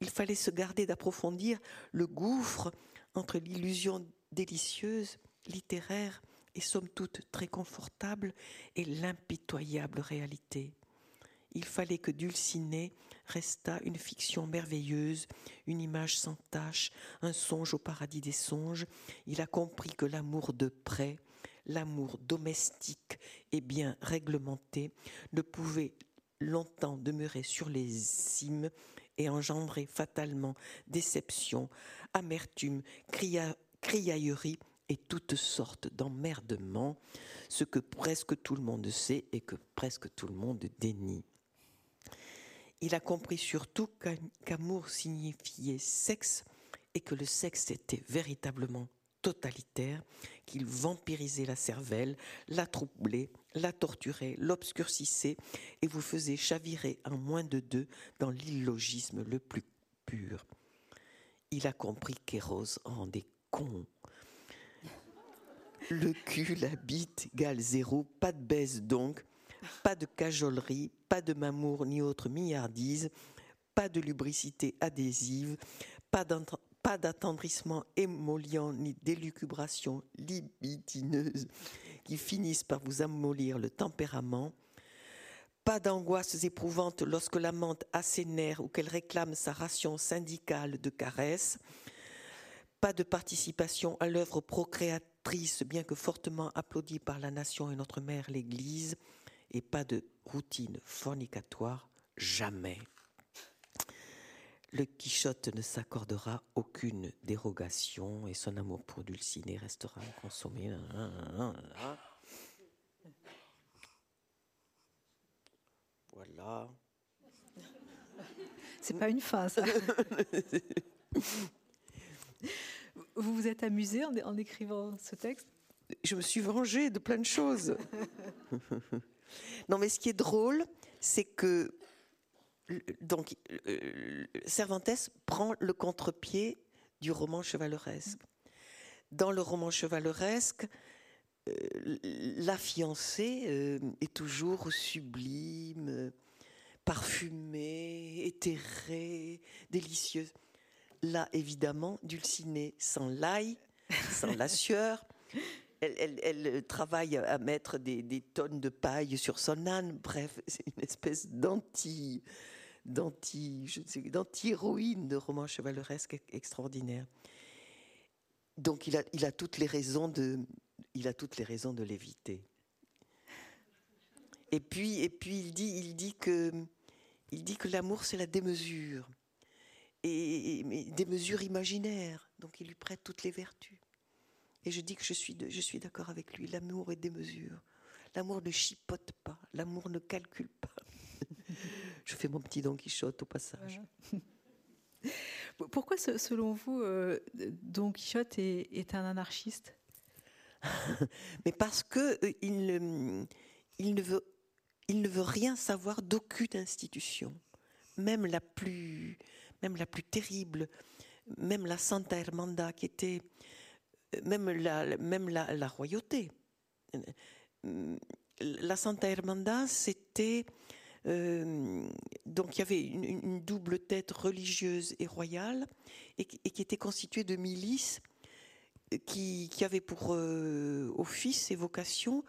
il fallait se garder d'approfondir le gouffre entre l'illusion délicieuse, littéraire, et somme toute très confortable est l'impitoyable réalité. Il fallait que Dulcinée restât une fiction merveilleuse, une image sans tache, un songe au paradis des songes. Il a compris que l'amour de près, l'amour domestique et bien réglementé ne pouvait longtemps demeurer sur les cimes et engendrer fatalement déception, amertume, criaillerie et toutes sortes d'emmerdements, ce que presque tout le monde sait et que presque tout le monde dénie. Il a compris surtout qu'amour signifiait sexe et que le sexe était véritablement totalitaire, qu'il vampirisait la cervelle, la troublait, la torturait, l'obscurcissait et vous faisait chavirer en moins de deux dans l'illogisme le plus pur. Il a compris qu'Eros rendait con. Le cul, la bite, égale zéro, pas de baisse donc, pas de cajolerie, pas de mamour ni autre milliardise, pas de lubricité adhésive, pas d'attendrissement émollient ni d'élucubration libidineuse qui finissent par vous amollir le tempérament, pas d'angoisses éprouvantes lorsque l'amante a ses ou qu'elle réclame sa ration syndicale de caresses, pas de participation à l'œuvre procréatrice, bien que fortement applaudie par la nation et notre mère l'Église, et pas de routine fornicatoire, jamais le Quichotte ne s'accordera aucune dérogation et son amour pour Dulcinée restera consommé. Voilà. C'est pas une fin, ça. vous vous êtes amusé en, écrivant ce texte? Je me suis vengée de plein de choses. non, mais ce qui est drôle, c'est que donc, euh, Cervantes prend le contre-pied du roman chevaleresque. Dans le roman chevaleresque, euh, la fiancée euh, est toujours sublime, parfumée, éthérée, délicieuse. Là, évidemment, Dulcinée sans l'ail, sans la sueur. Elle, travaille à mettre des, tonnes de paille sur son âne. Bref, c'est une espèce d'anti d'anti-héroïne de roman chevaleresque extraordinaire. Donc il a, toutes les raisons de, il a toutes les raisons de l'éviter. Et puis, et puis il dit, il dit que, il dit que l'amour c'est la démesure et, des mesures imaginaires. Donc il lui prête toutes les vertus. Et je dis que je suis, je suis d'accord avec lui. L'amour est démesure. L'amour ne chipote pas. L'amour ne calcule pas. Je fais mon petit Don Quichotte au passage. Pourquoi, selon vous, euh, Don Quichotte est, un anarchiste? Mais parce que euh, il, ne veut, il ne veut rien savoir d'aucune institution, même la plus, même la plus terrible, même la Santa Hermanda qui était, même la, même la royauté. La Santa Hermanda, c'était euh, donc il y avait une, double tête religieuse et royale, et, qui était constituée de milices qui, qui avaient pour euh, office et vocation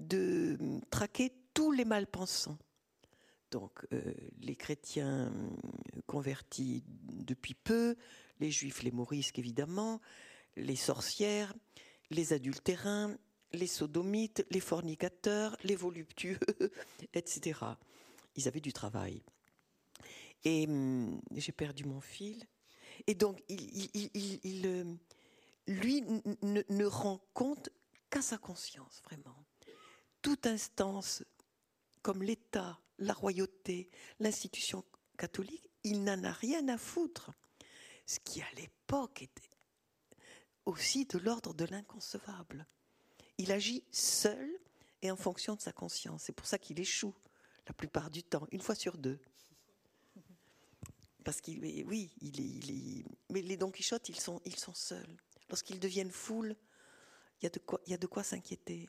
de traquer tous les malpensants. Donc euh, les chrétiens convertis depuis peu, les juifs, les morisques évidemment, les sorcières, les adultérins, les sodomites, les fornicateurs, les voluptueux, etc ils avaient du travail. Et hum, j'ai perdu mon fil. Et donc, il, euh, lui ne, rend compte qu'à sa conscience, vraiment. Toute instance, comme l'État, la royauté, l'institution catholique, il n'en a rien à foutre. Ce qui, à l'époque, était aussi de l'ordre de l'inconcevable. Il agit seul et en fonction de sa conscience. C'est pour ça qu'il échoue la plupart du temps, une fois sur deux. Parce qu'il, oui, il est, mais les Don Quichotte, ils sont, ils sont seuls. Lorsqu'ils deviennent foule, il y a de quoi, il y a de quoi s'inquiéter.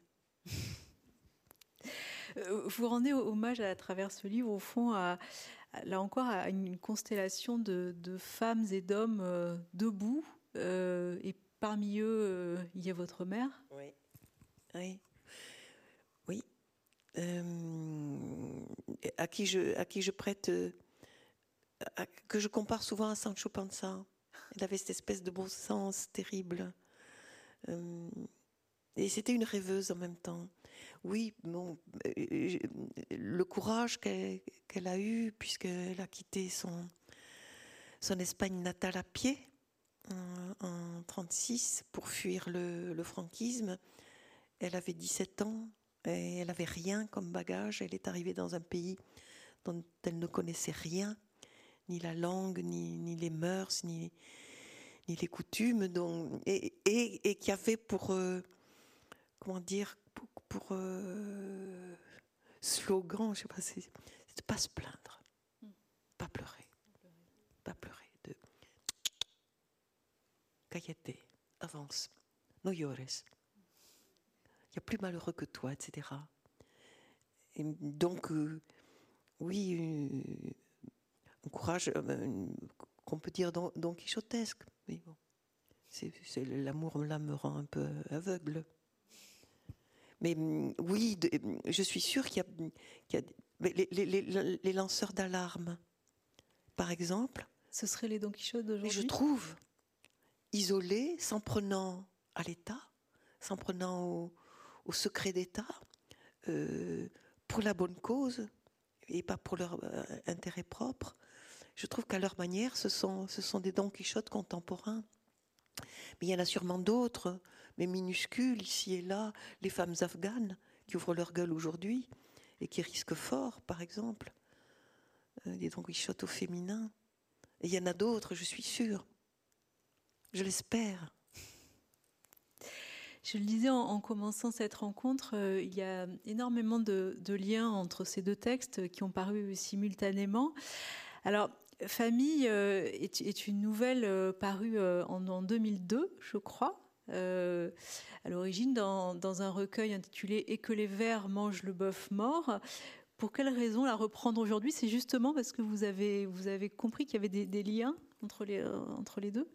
Euh, vous rendez hommage à, travers ce livre, au fond, à, là encore, à une constellation de, femmes et d'hommes euh, debout, euh, et parmi eux, il y a votre mère. Oui. Oui. Oui. Euh, à, qui je, à qui je prête. Euh, que je compare souvent à Sancho Panza. Il avait cette espèce de bon sens terrible. Euh, et c'était une rêveuse en même temps. Oui, bon, le courage qu'elle a eu, puisqu'elle a quitté son, son Espagne natale à pied en 1936 pour fuir le, le franquisme. Elle avait 17 ans et elle n'avait rien comme bagage. Elle est arrivée dans un pays dont elle ne connaissait rien, ni la langue, ni, ni les mœurs, ni, ni les coutumes, donc, et, et, et qui avait pour, euh, comment dire, pour, pour euh, slogan, je sais pas, c'est de pas se plaindre, pas pleurer, pas pleurer, Cayette, avance, no llores il y a plus malheureux que toi, etc. Et donc, euh, oui, euh, un courage euh, qu'on peut dire don, don quichotesque. Mais bon, c'est, l'amour là me rend un peu aveugle. Mais mm, oui, de, je suis sûre qu'il y a, qu'il y a les, les, les, les, lanceurs d'alarme, par exemple. Ce seraient les Don Quichotte d'aujourd'hui? Mais je trouve isolés, s'en prenant à l'État, s'en prenant au, secret d'État euh, pour la bonne cause et pas pour leur euh, intérêt propre. Je trouve qu'à leur manière, ce sont, ce sont des Don Quichotte contemporains. Mais il y en a sûrement d'autres, mais minuscules, ici et là, les femmes afghanes qui ouvrent leur gueule aujourd'hui et qui risquent fort, par exemple, euh, des Don Quichotte au féminin. Et il y en a d'autres, je suis sûre. Je l'espère. Je le disais en, commençant cette rencontre, euh, il y a énormément de, liens entre ces deux textes qui ont paru simultanément. Alors, Famille euh, est, une nouvelle euh, parue en, en, 2002, je crois. À l'origine, dans, un recueil intitulé Et que les vers mangent le bœuf mort. Pour quelle raison la reprendre aujourd'hui? C'est justement parce que vous avez, compris qu'il y avait des, liens entre les deux?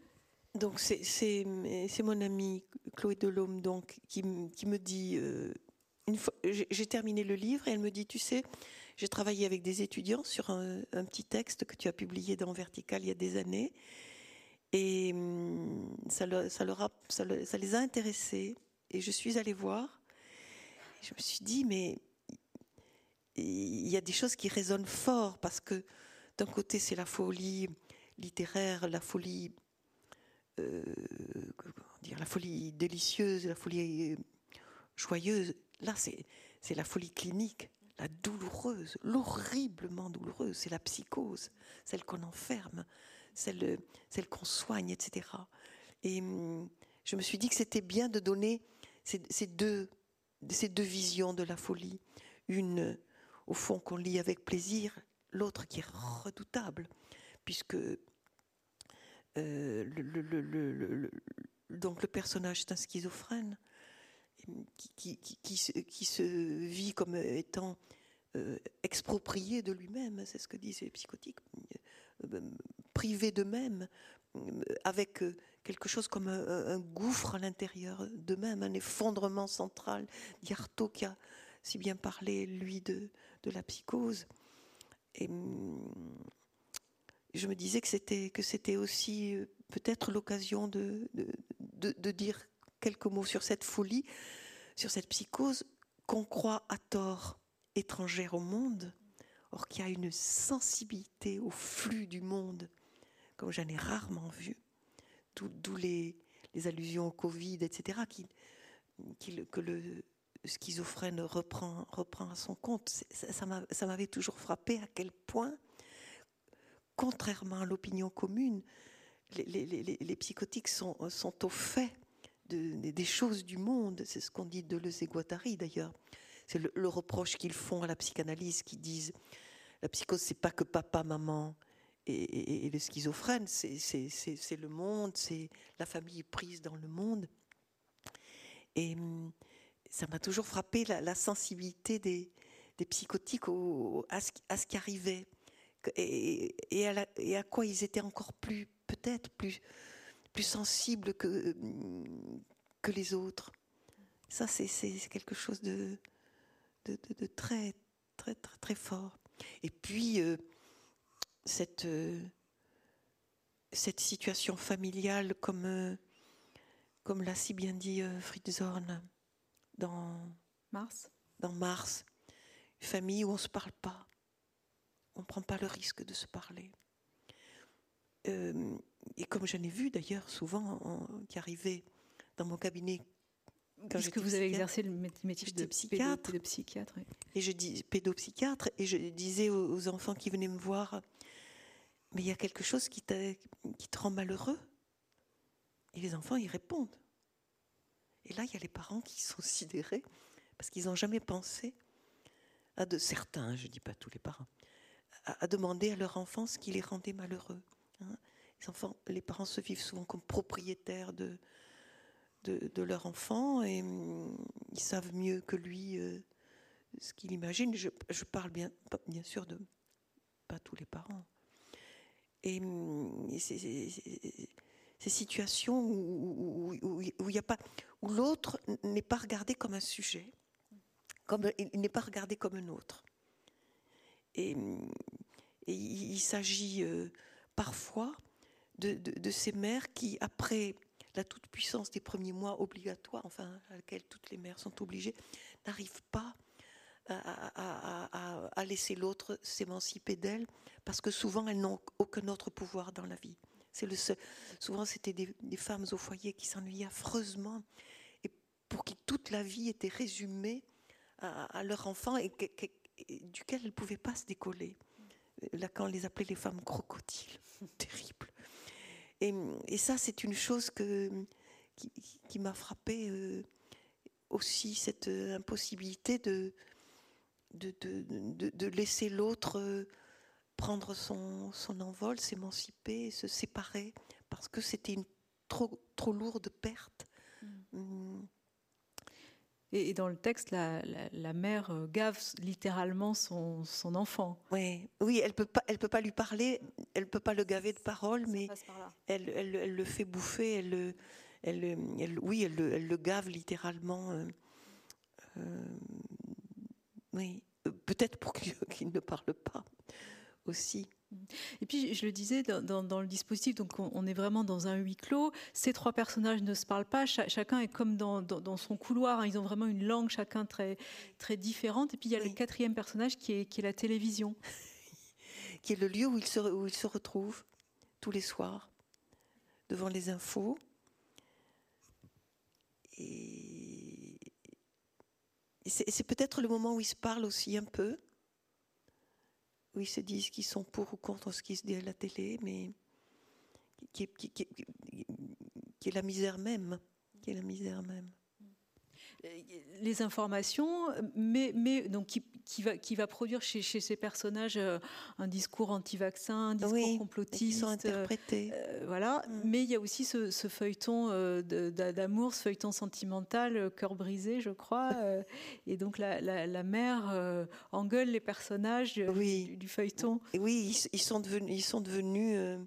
Donc c'est mon ami Chloé Delhomme donc qui, me dit euh, une fois j'ai terminé le livre et elle me dit tu sais j'ai travaillé avec des étudiants sur un, petit texte que tu as publié dans Vertical il y a des années. Et hum, ça, ça, les a intéressés. Et je suis allée voir. Je me suis dit mais il y a des choses qui résonnent fort parce que d'un côté c'est la folie littéraire la folie euh, la folie délicieuse, la folie joyeuse. Là, c'est la folie clinique, la douloureuse, l'horriblement douloureuse. C'est la psychose, celle qu'on enferme, celle, celle qu'on soigne, etc. Et hum, je me suis dit que c'était bien de donner ces, deux, ces deux visions de la folie. Une, au fond, qu'on lit avec plaisir, l'autre qui est redoutable, puisque euh, le, donc le personnage est un schizophrène qui, qui, se, qui se, vit comme étant euh, exproprié de lui-même, c'est ce que disent les psychotiques, euh, privé d'eux-mêmes, avec quelque chose comme un, gouffre à l'intérieur d'eux-mêmes, un effondrement central. Diarto qui a si bien parlé, lui, de, de la psychose. Et je me disais que c'était que c'était aussi euh, peut-être l'occasion de, de, de, dire quelques mots sur cette folie, sur cette psychose qu'on croit à tort étrangère au monde, or qu'il y a une sensibilité au flux du monde, comme j'en ai rarement vu, d'où les, les, allusions au Covid, etc., qui, qui, que le schizophrène reprend, reprend à son compte. Ça, ça m'avait toujours frappé à quel point contrairement à l'opinion commune, les, psychotiques sont, au fait de, des choses du monde. C'est ce qu'on dit de et Guattari d'ailleurs. C'est le, reproche qu'ils font à la psychanalyse, qui disent la psychose, c'est pas que papa, maman et, le schizophrène, c'est le monde, c'est la famille prise dans le monde. Et hum, ça m'a toujours frappé la, sensibilité des, psychotiques à, ce, à ce qui arrivait et, et, à la, et, à quoi ils étaient encore plus, peut-être plus, plus sensibles que, que les autres. Ça, c'est quelque chose de, de, très, très, très, très fort. Et puis, euh, cette, euh, cette situation familiale, comme, euh, comme l'a si bien dit Fritz Horn dans Mars, dans Mars, une famille où on ne se parle pas, on ne prend pas le risque de se parler. et comme j'en ai vu d'ailleurs souvent qui arrivaient dans mon cabinet Puisque vous avez exercé le métier de psychiatre, pédopsychiatre, et je dis pédopsychiatre, et je disais aux, enfants qui venaient me voir, mais il y a quelque chose qui, qui te rend malheureux? Et les enfants y répondent. Et là, il y a les parents qui sont sidérés parce qu'ils n'ont jamais pensé à de certains, je ne dis pas tous les parents, à, demander à leur enfant ce qui les rendait malheureux. Hein. les enfants, les parents se vivent souvent comme propriétaires de, de, leur enfant et hum, ils savent mieux que lui euh, ce qu'il imagine. Je, parle bien, bien sûr de pas tous les parents. Et, hum, ces, situations où, où, a pas, où l'autre n'est pas regardé comme un sujet, comme il n'est pas regardé comme un autre. Et, il, s'agit euh, parfois de, ces mères qui, après la toute-puissance des premiers mois obligatoires, enfin, à laquelle toutes les mères sont obligées, n'arrive pas à, laisser l'autre s'émanciper d'elle, parce que souvent elles n'ont aucun autre pouvoir dans la vie. Souvent, c'était des, femmes au foyer qui s'ennuyaient affreusement et pour qui toute la vie était résumée à, leur enfant et, duquel elles ne pouvaient pas se décoller. Là, quand on les appelait les femmes crocodiles, terrible. Et, ça, c'est une chose que, qui, m'a frappée euh, aussi, cette euh, impossibilité de, de, de, de laisser l'autre euh, prendre son, son envol, s'émanciper, se séparer, parce que c'était une trop, trop lourde perte. Mm. Et, dans le texte, la, la, mère euh, gave littéralement son, son, enfant. Oui, oui, elle peut pas, elle peut pas lui parler, elle peut pas le gaver de paroles, mais elle, elle, elle, le fait bouffer, elle, elle, elle oui, elle, elle, le gave littéralement. Euh, euh, oui, peut-être pour qu'il ne parle pas aussi. Et puis, je le disais, dans, le dispositif, donc on, est vraiment dans un huis clos. Ces trois personnages ne se parlent pas. chacun est comme dans, son couloir. Hein. Ils ont vraiment une langue, chacun très, très différente. Et puis, il y a le quatrième personnage qui est, qui est la télévision. qui est le lieu où ils se, où il se retrouvent tous les soirs, devant les infos. Et c'est peut-être le moment où ils se parlent aussi un peu où ils se disent qu'ils sont pour ou contre ce qui se dit à la télé, mais qui, est la misère même, qui est la misère même les informations, mais, mais donc qui, qui, va, qui va produire chez, chez ces personnages euh, un discours anti-vaccin, un discours complotiste. Ils sont interprétés. Euh, voilà. Mm. Mais il y a aussi ce, feuilleton euh, d'amour, ce feuilleton sentimental, cœur brisé, je crois. et donc la, la, mère engueule les personnages du, feuilleton. oui, ils, sont devenus, ils sont devenus,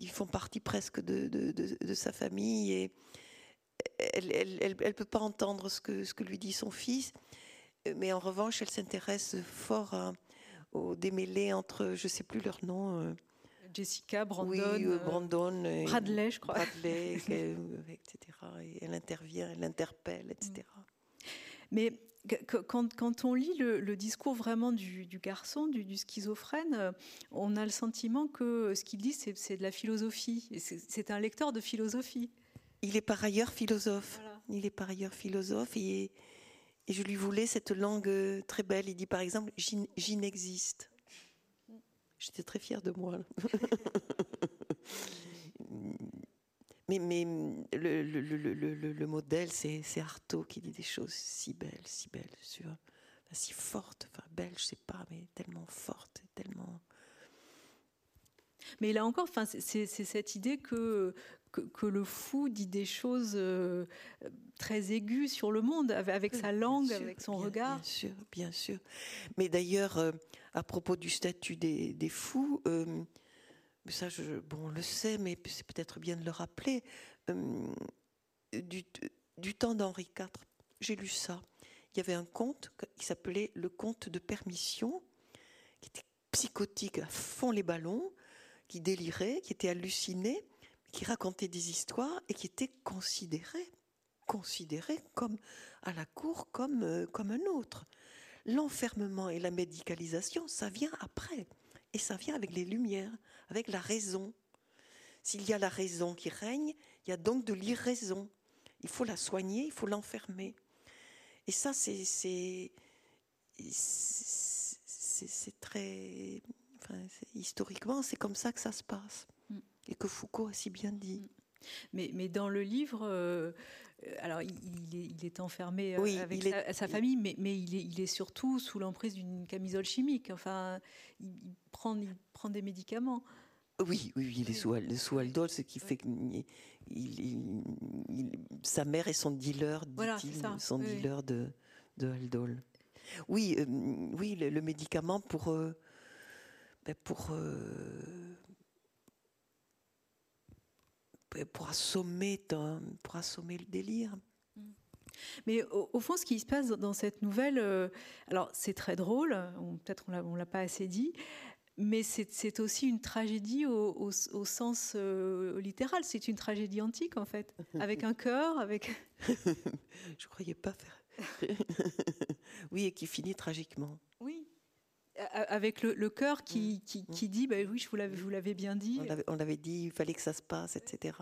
ils font partie presque de, de, de sa famille et elle ne peut pas entendre ce que, ce que lui dit son fils, mais en revanche, elle s'intéresse fort au démêlé entre, je ne sais plus leur nom. Euh, Jessica, Brandon, oui, euh, Brandon Bradley, je crois. Bradley, etc. Et elle intervient, elle interpelle, etc. Mm. Mais quand, quand, on lit le, discours vraiment du, garçon, du, schizophrène, euh, on a le sentiment que ce qu'il dit, c'est de la philosophie. C'est un lecteur de philosophie. Il est par ailleurs philosophe. Il est par ailleurs philosophe et, et, je lui voulais cette langue euh, très belle. Il dit par exemple J'y n'existe. J'étais très fière de moi. mais, mais le, le, le, le modèle, c'est Artaud qui dit des choses si belles, si belles, sur, si fortes. Enfin, belles, je sais pas, mais tellement fortes, tellement. Mais là encore, enfin, c'est cette idée que, que, le fou dit des choses euh, très aiguës sur le monde, avec, sa langue, avec son regard. Bien sûr, bien sûr. Mais d'ailleurs, euh, à propos du statut des, fous, euh, ça, je, bon, on le sait, mais c'est peut-être bien de le rappeler. Du, du, temps d'Henri IV, j'ai lu ça. Il y avait un conte qui s'appelait Le conte de permission, qui était psychotique à fond les ballons, qui délirait, qui était halluciné, qui racontait des histoires et qui était considéré, considéré comme à la cour comme, euh, comme un autre. L'enfermement et la médicalisation, ça vient après. Et ça vient avec les lumières, avec la raison. S'il y a la raison qui règne, il y a donc de l'irraison. Il faut la soigner, il faut l'enfermer. Et ça, c'est c'est très historiquement, c'est comme ça que ça se passe. Et que Foucault a si bien dit. Mm. Mais, mais dans le livre, euh, alors il, est, il, est, enfermé euh, avec sa, sa, famille, mais, mais il, est, il, est, surtout sous l'emprise d'une camisole chimique. Enfin, il prend, il prend des médicaments. Oui, oui, il est sous, sous Aldol, ce qui fait que sa mère est son dealer, voilà, son dealer de, de Aldol. Oui, euh, oui, le, médicament pour euh, ben pour euh, pour assommer pour assommer le délire. Mais au, fond, ce qui se passe dans cette nouvelle, alors c'est très drôle, peut-être on l'a pas assez dit, mais c'est aussi une tragédie au, sens euh, littéral. C'est une tragédie antique, en fait, avec un cœur, avec. Je croyais pas faire. oui, et qui finit tragiquement. Oui. Avec le, cœur qui, qui, qui, dit, bah oui, je vous l'avais bien dit. On avait dit, il fallait que ça se passe, etc.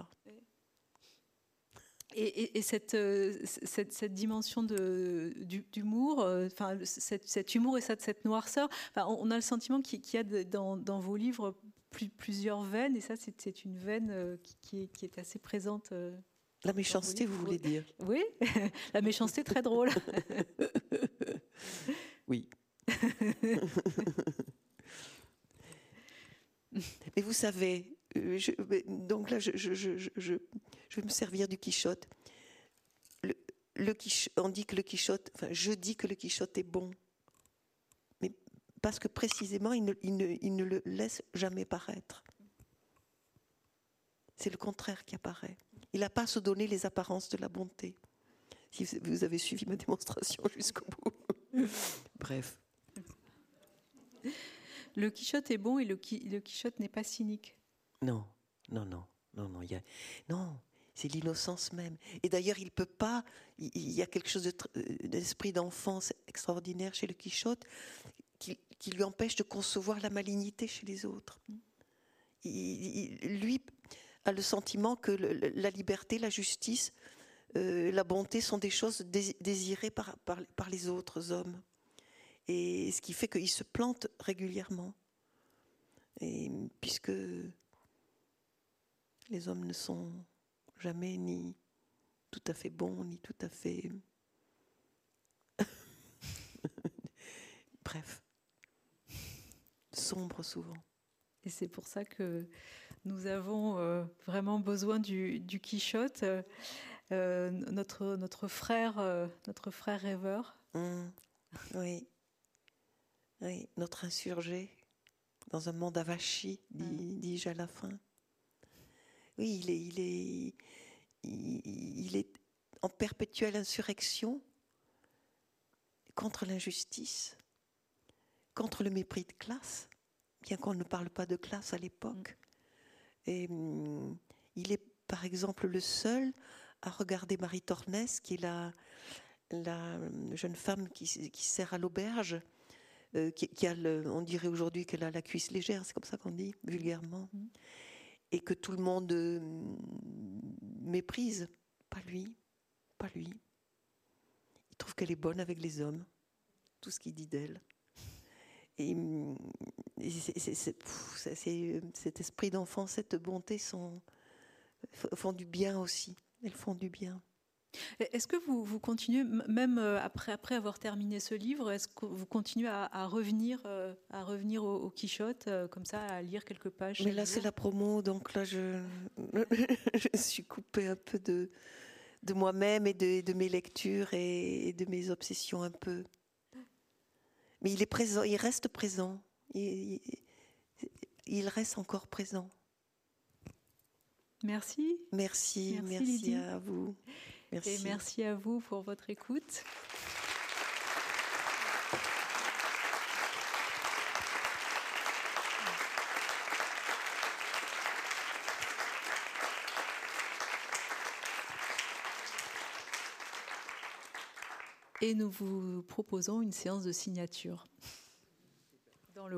Et, cette, euh, cette, cette, dimension d'humour, euh, enfin, cet, humour et cette, cette noirceur, enfin, on, a le sentiment qu'il y a dans, dans, vos livres plus, plusieurs veines, et ça, c'est une veine euh, qui, est, qui, est, assez présente. La méchanceté, vous voulez dire? Oui, la méchanceté très drôle. oui. Mais vous savez, je, donc là, je, vais me servir du Quichotte. Le, le on dit que le Quichotte, enfin, je dis que le Quichotte est bon, mais parce que précisément, il ne le laisse jamais paraître. C'est le contraire qui apparaît. Il n'a pas à se donner les apparences de la bonté. Si vous avez suivi ma démonstration jusqu'au bout. Bref. Le Quichotte est bon et le, Quichotte n'est pas cynique. Non, non, non, non, non. Non, c'est l'innocence même. Et d'ailleurs, il peut pas. Il y a quelque chose euh, d'esprit d'enfance extraordinaire chez le Quichotte qui, lui empêche de concevoir la malignité chez les autres. lui a le sentiment que la liberté, la justice, euh, la bonté sont des choses désirées par, les autres hommes. Et ce qui fait qu'il se plante régulièrement. Et puisque les hommes ne sont jamais ni tout à fait bon, ni tout à fait... Bref, sombre souvent. Et c'est pour ça que nous avons euh, vraiment besoin du, du Quichotte, euh, notre, notre, frère, euh, notre frère rêveur. Mmh. oui. Oui, notre insurgé dans un monde avachi, mmh. dis-je à la fin. Oui, il est, il est, il, est en perpétuelle insurrection contre l'injustice, contre le mépris de classe, bien qu'on ne parle pas de classe à l'époque. Mm. Et mm, il est, par exemple, le seul à regarder Marie Tornès, qui est la, la jeune femme qui, sert à l'auberge, euh, qui, a, on dirait aujourd'hui qu'elle a la cuisse légère, c'est comme ça qu'on dit vulgairement. Mm et que tout le monde euh, méprise. Pas lui, pas lui. Il trouve qu'elle est bonne avec les hommes, tout ce qu'il dit d'elle. Et, cet esprit d'enfant, cette bonté sont, font du bien aussi. Elles font du bien. Est-ce que vous, vous, continuez, même euh, après, après avoir terminé ce livre, est-ce que vous continuez à, revenir, euh, à revenir au, Quichotte, euh, comme ça, à lire quelques pages Mais là, c'est la promo, donc là, je, je suis coupée un peu de, de moi-même et de, de, mes lectures et, de mes obsessions un peu. Mais il est présent, il reste présent. Il, il reste encore présent. Merci. Merci, merci, merci à vous. Merci. À vous pour votre écoute. Et nous vous proposons une séance de signature.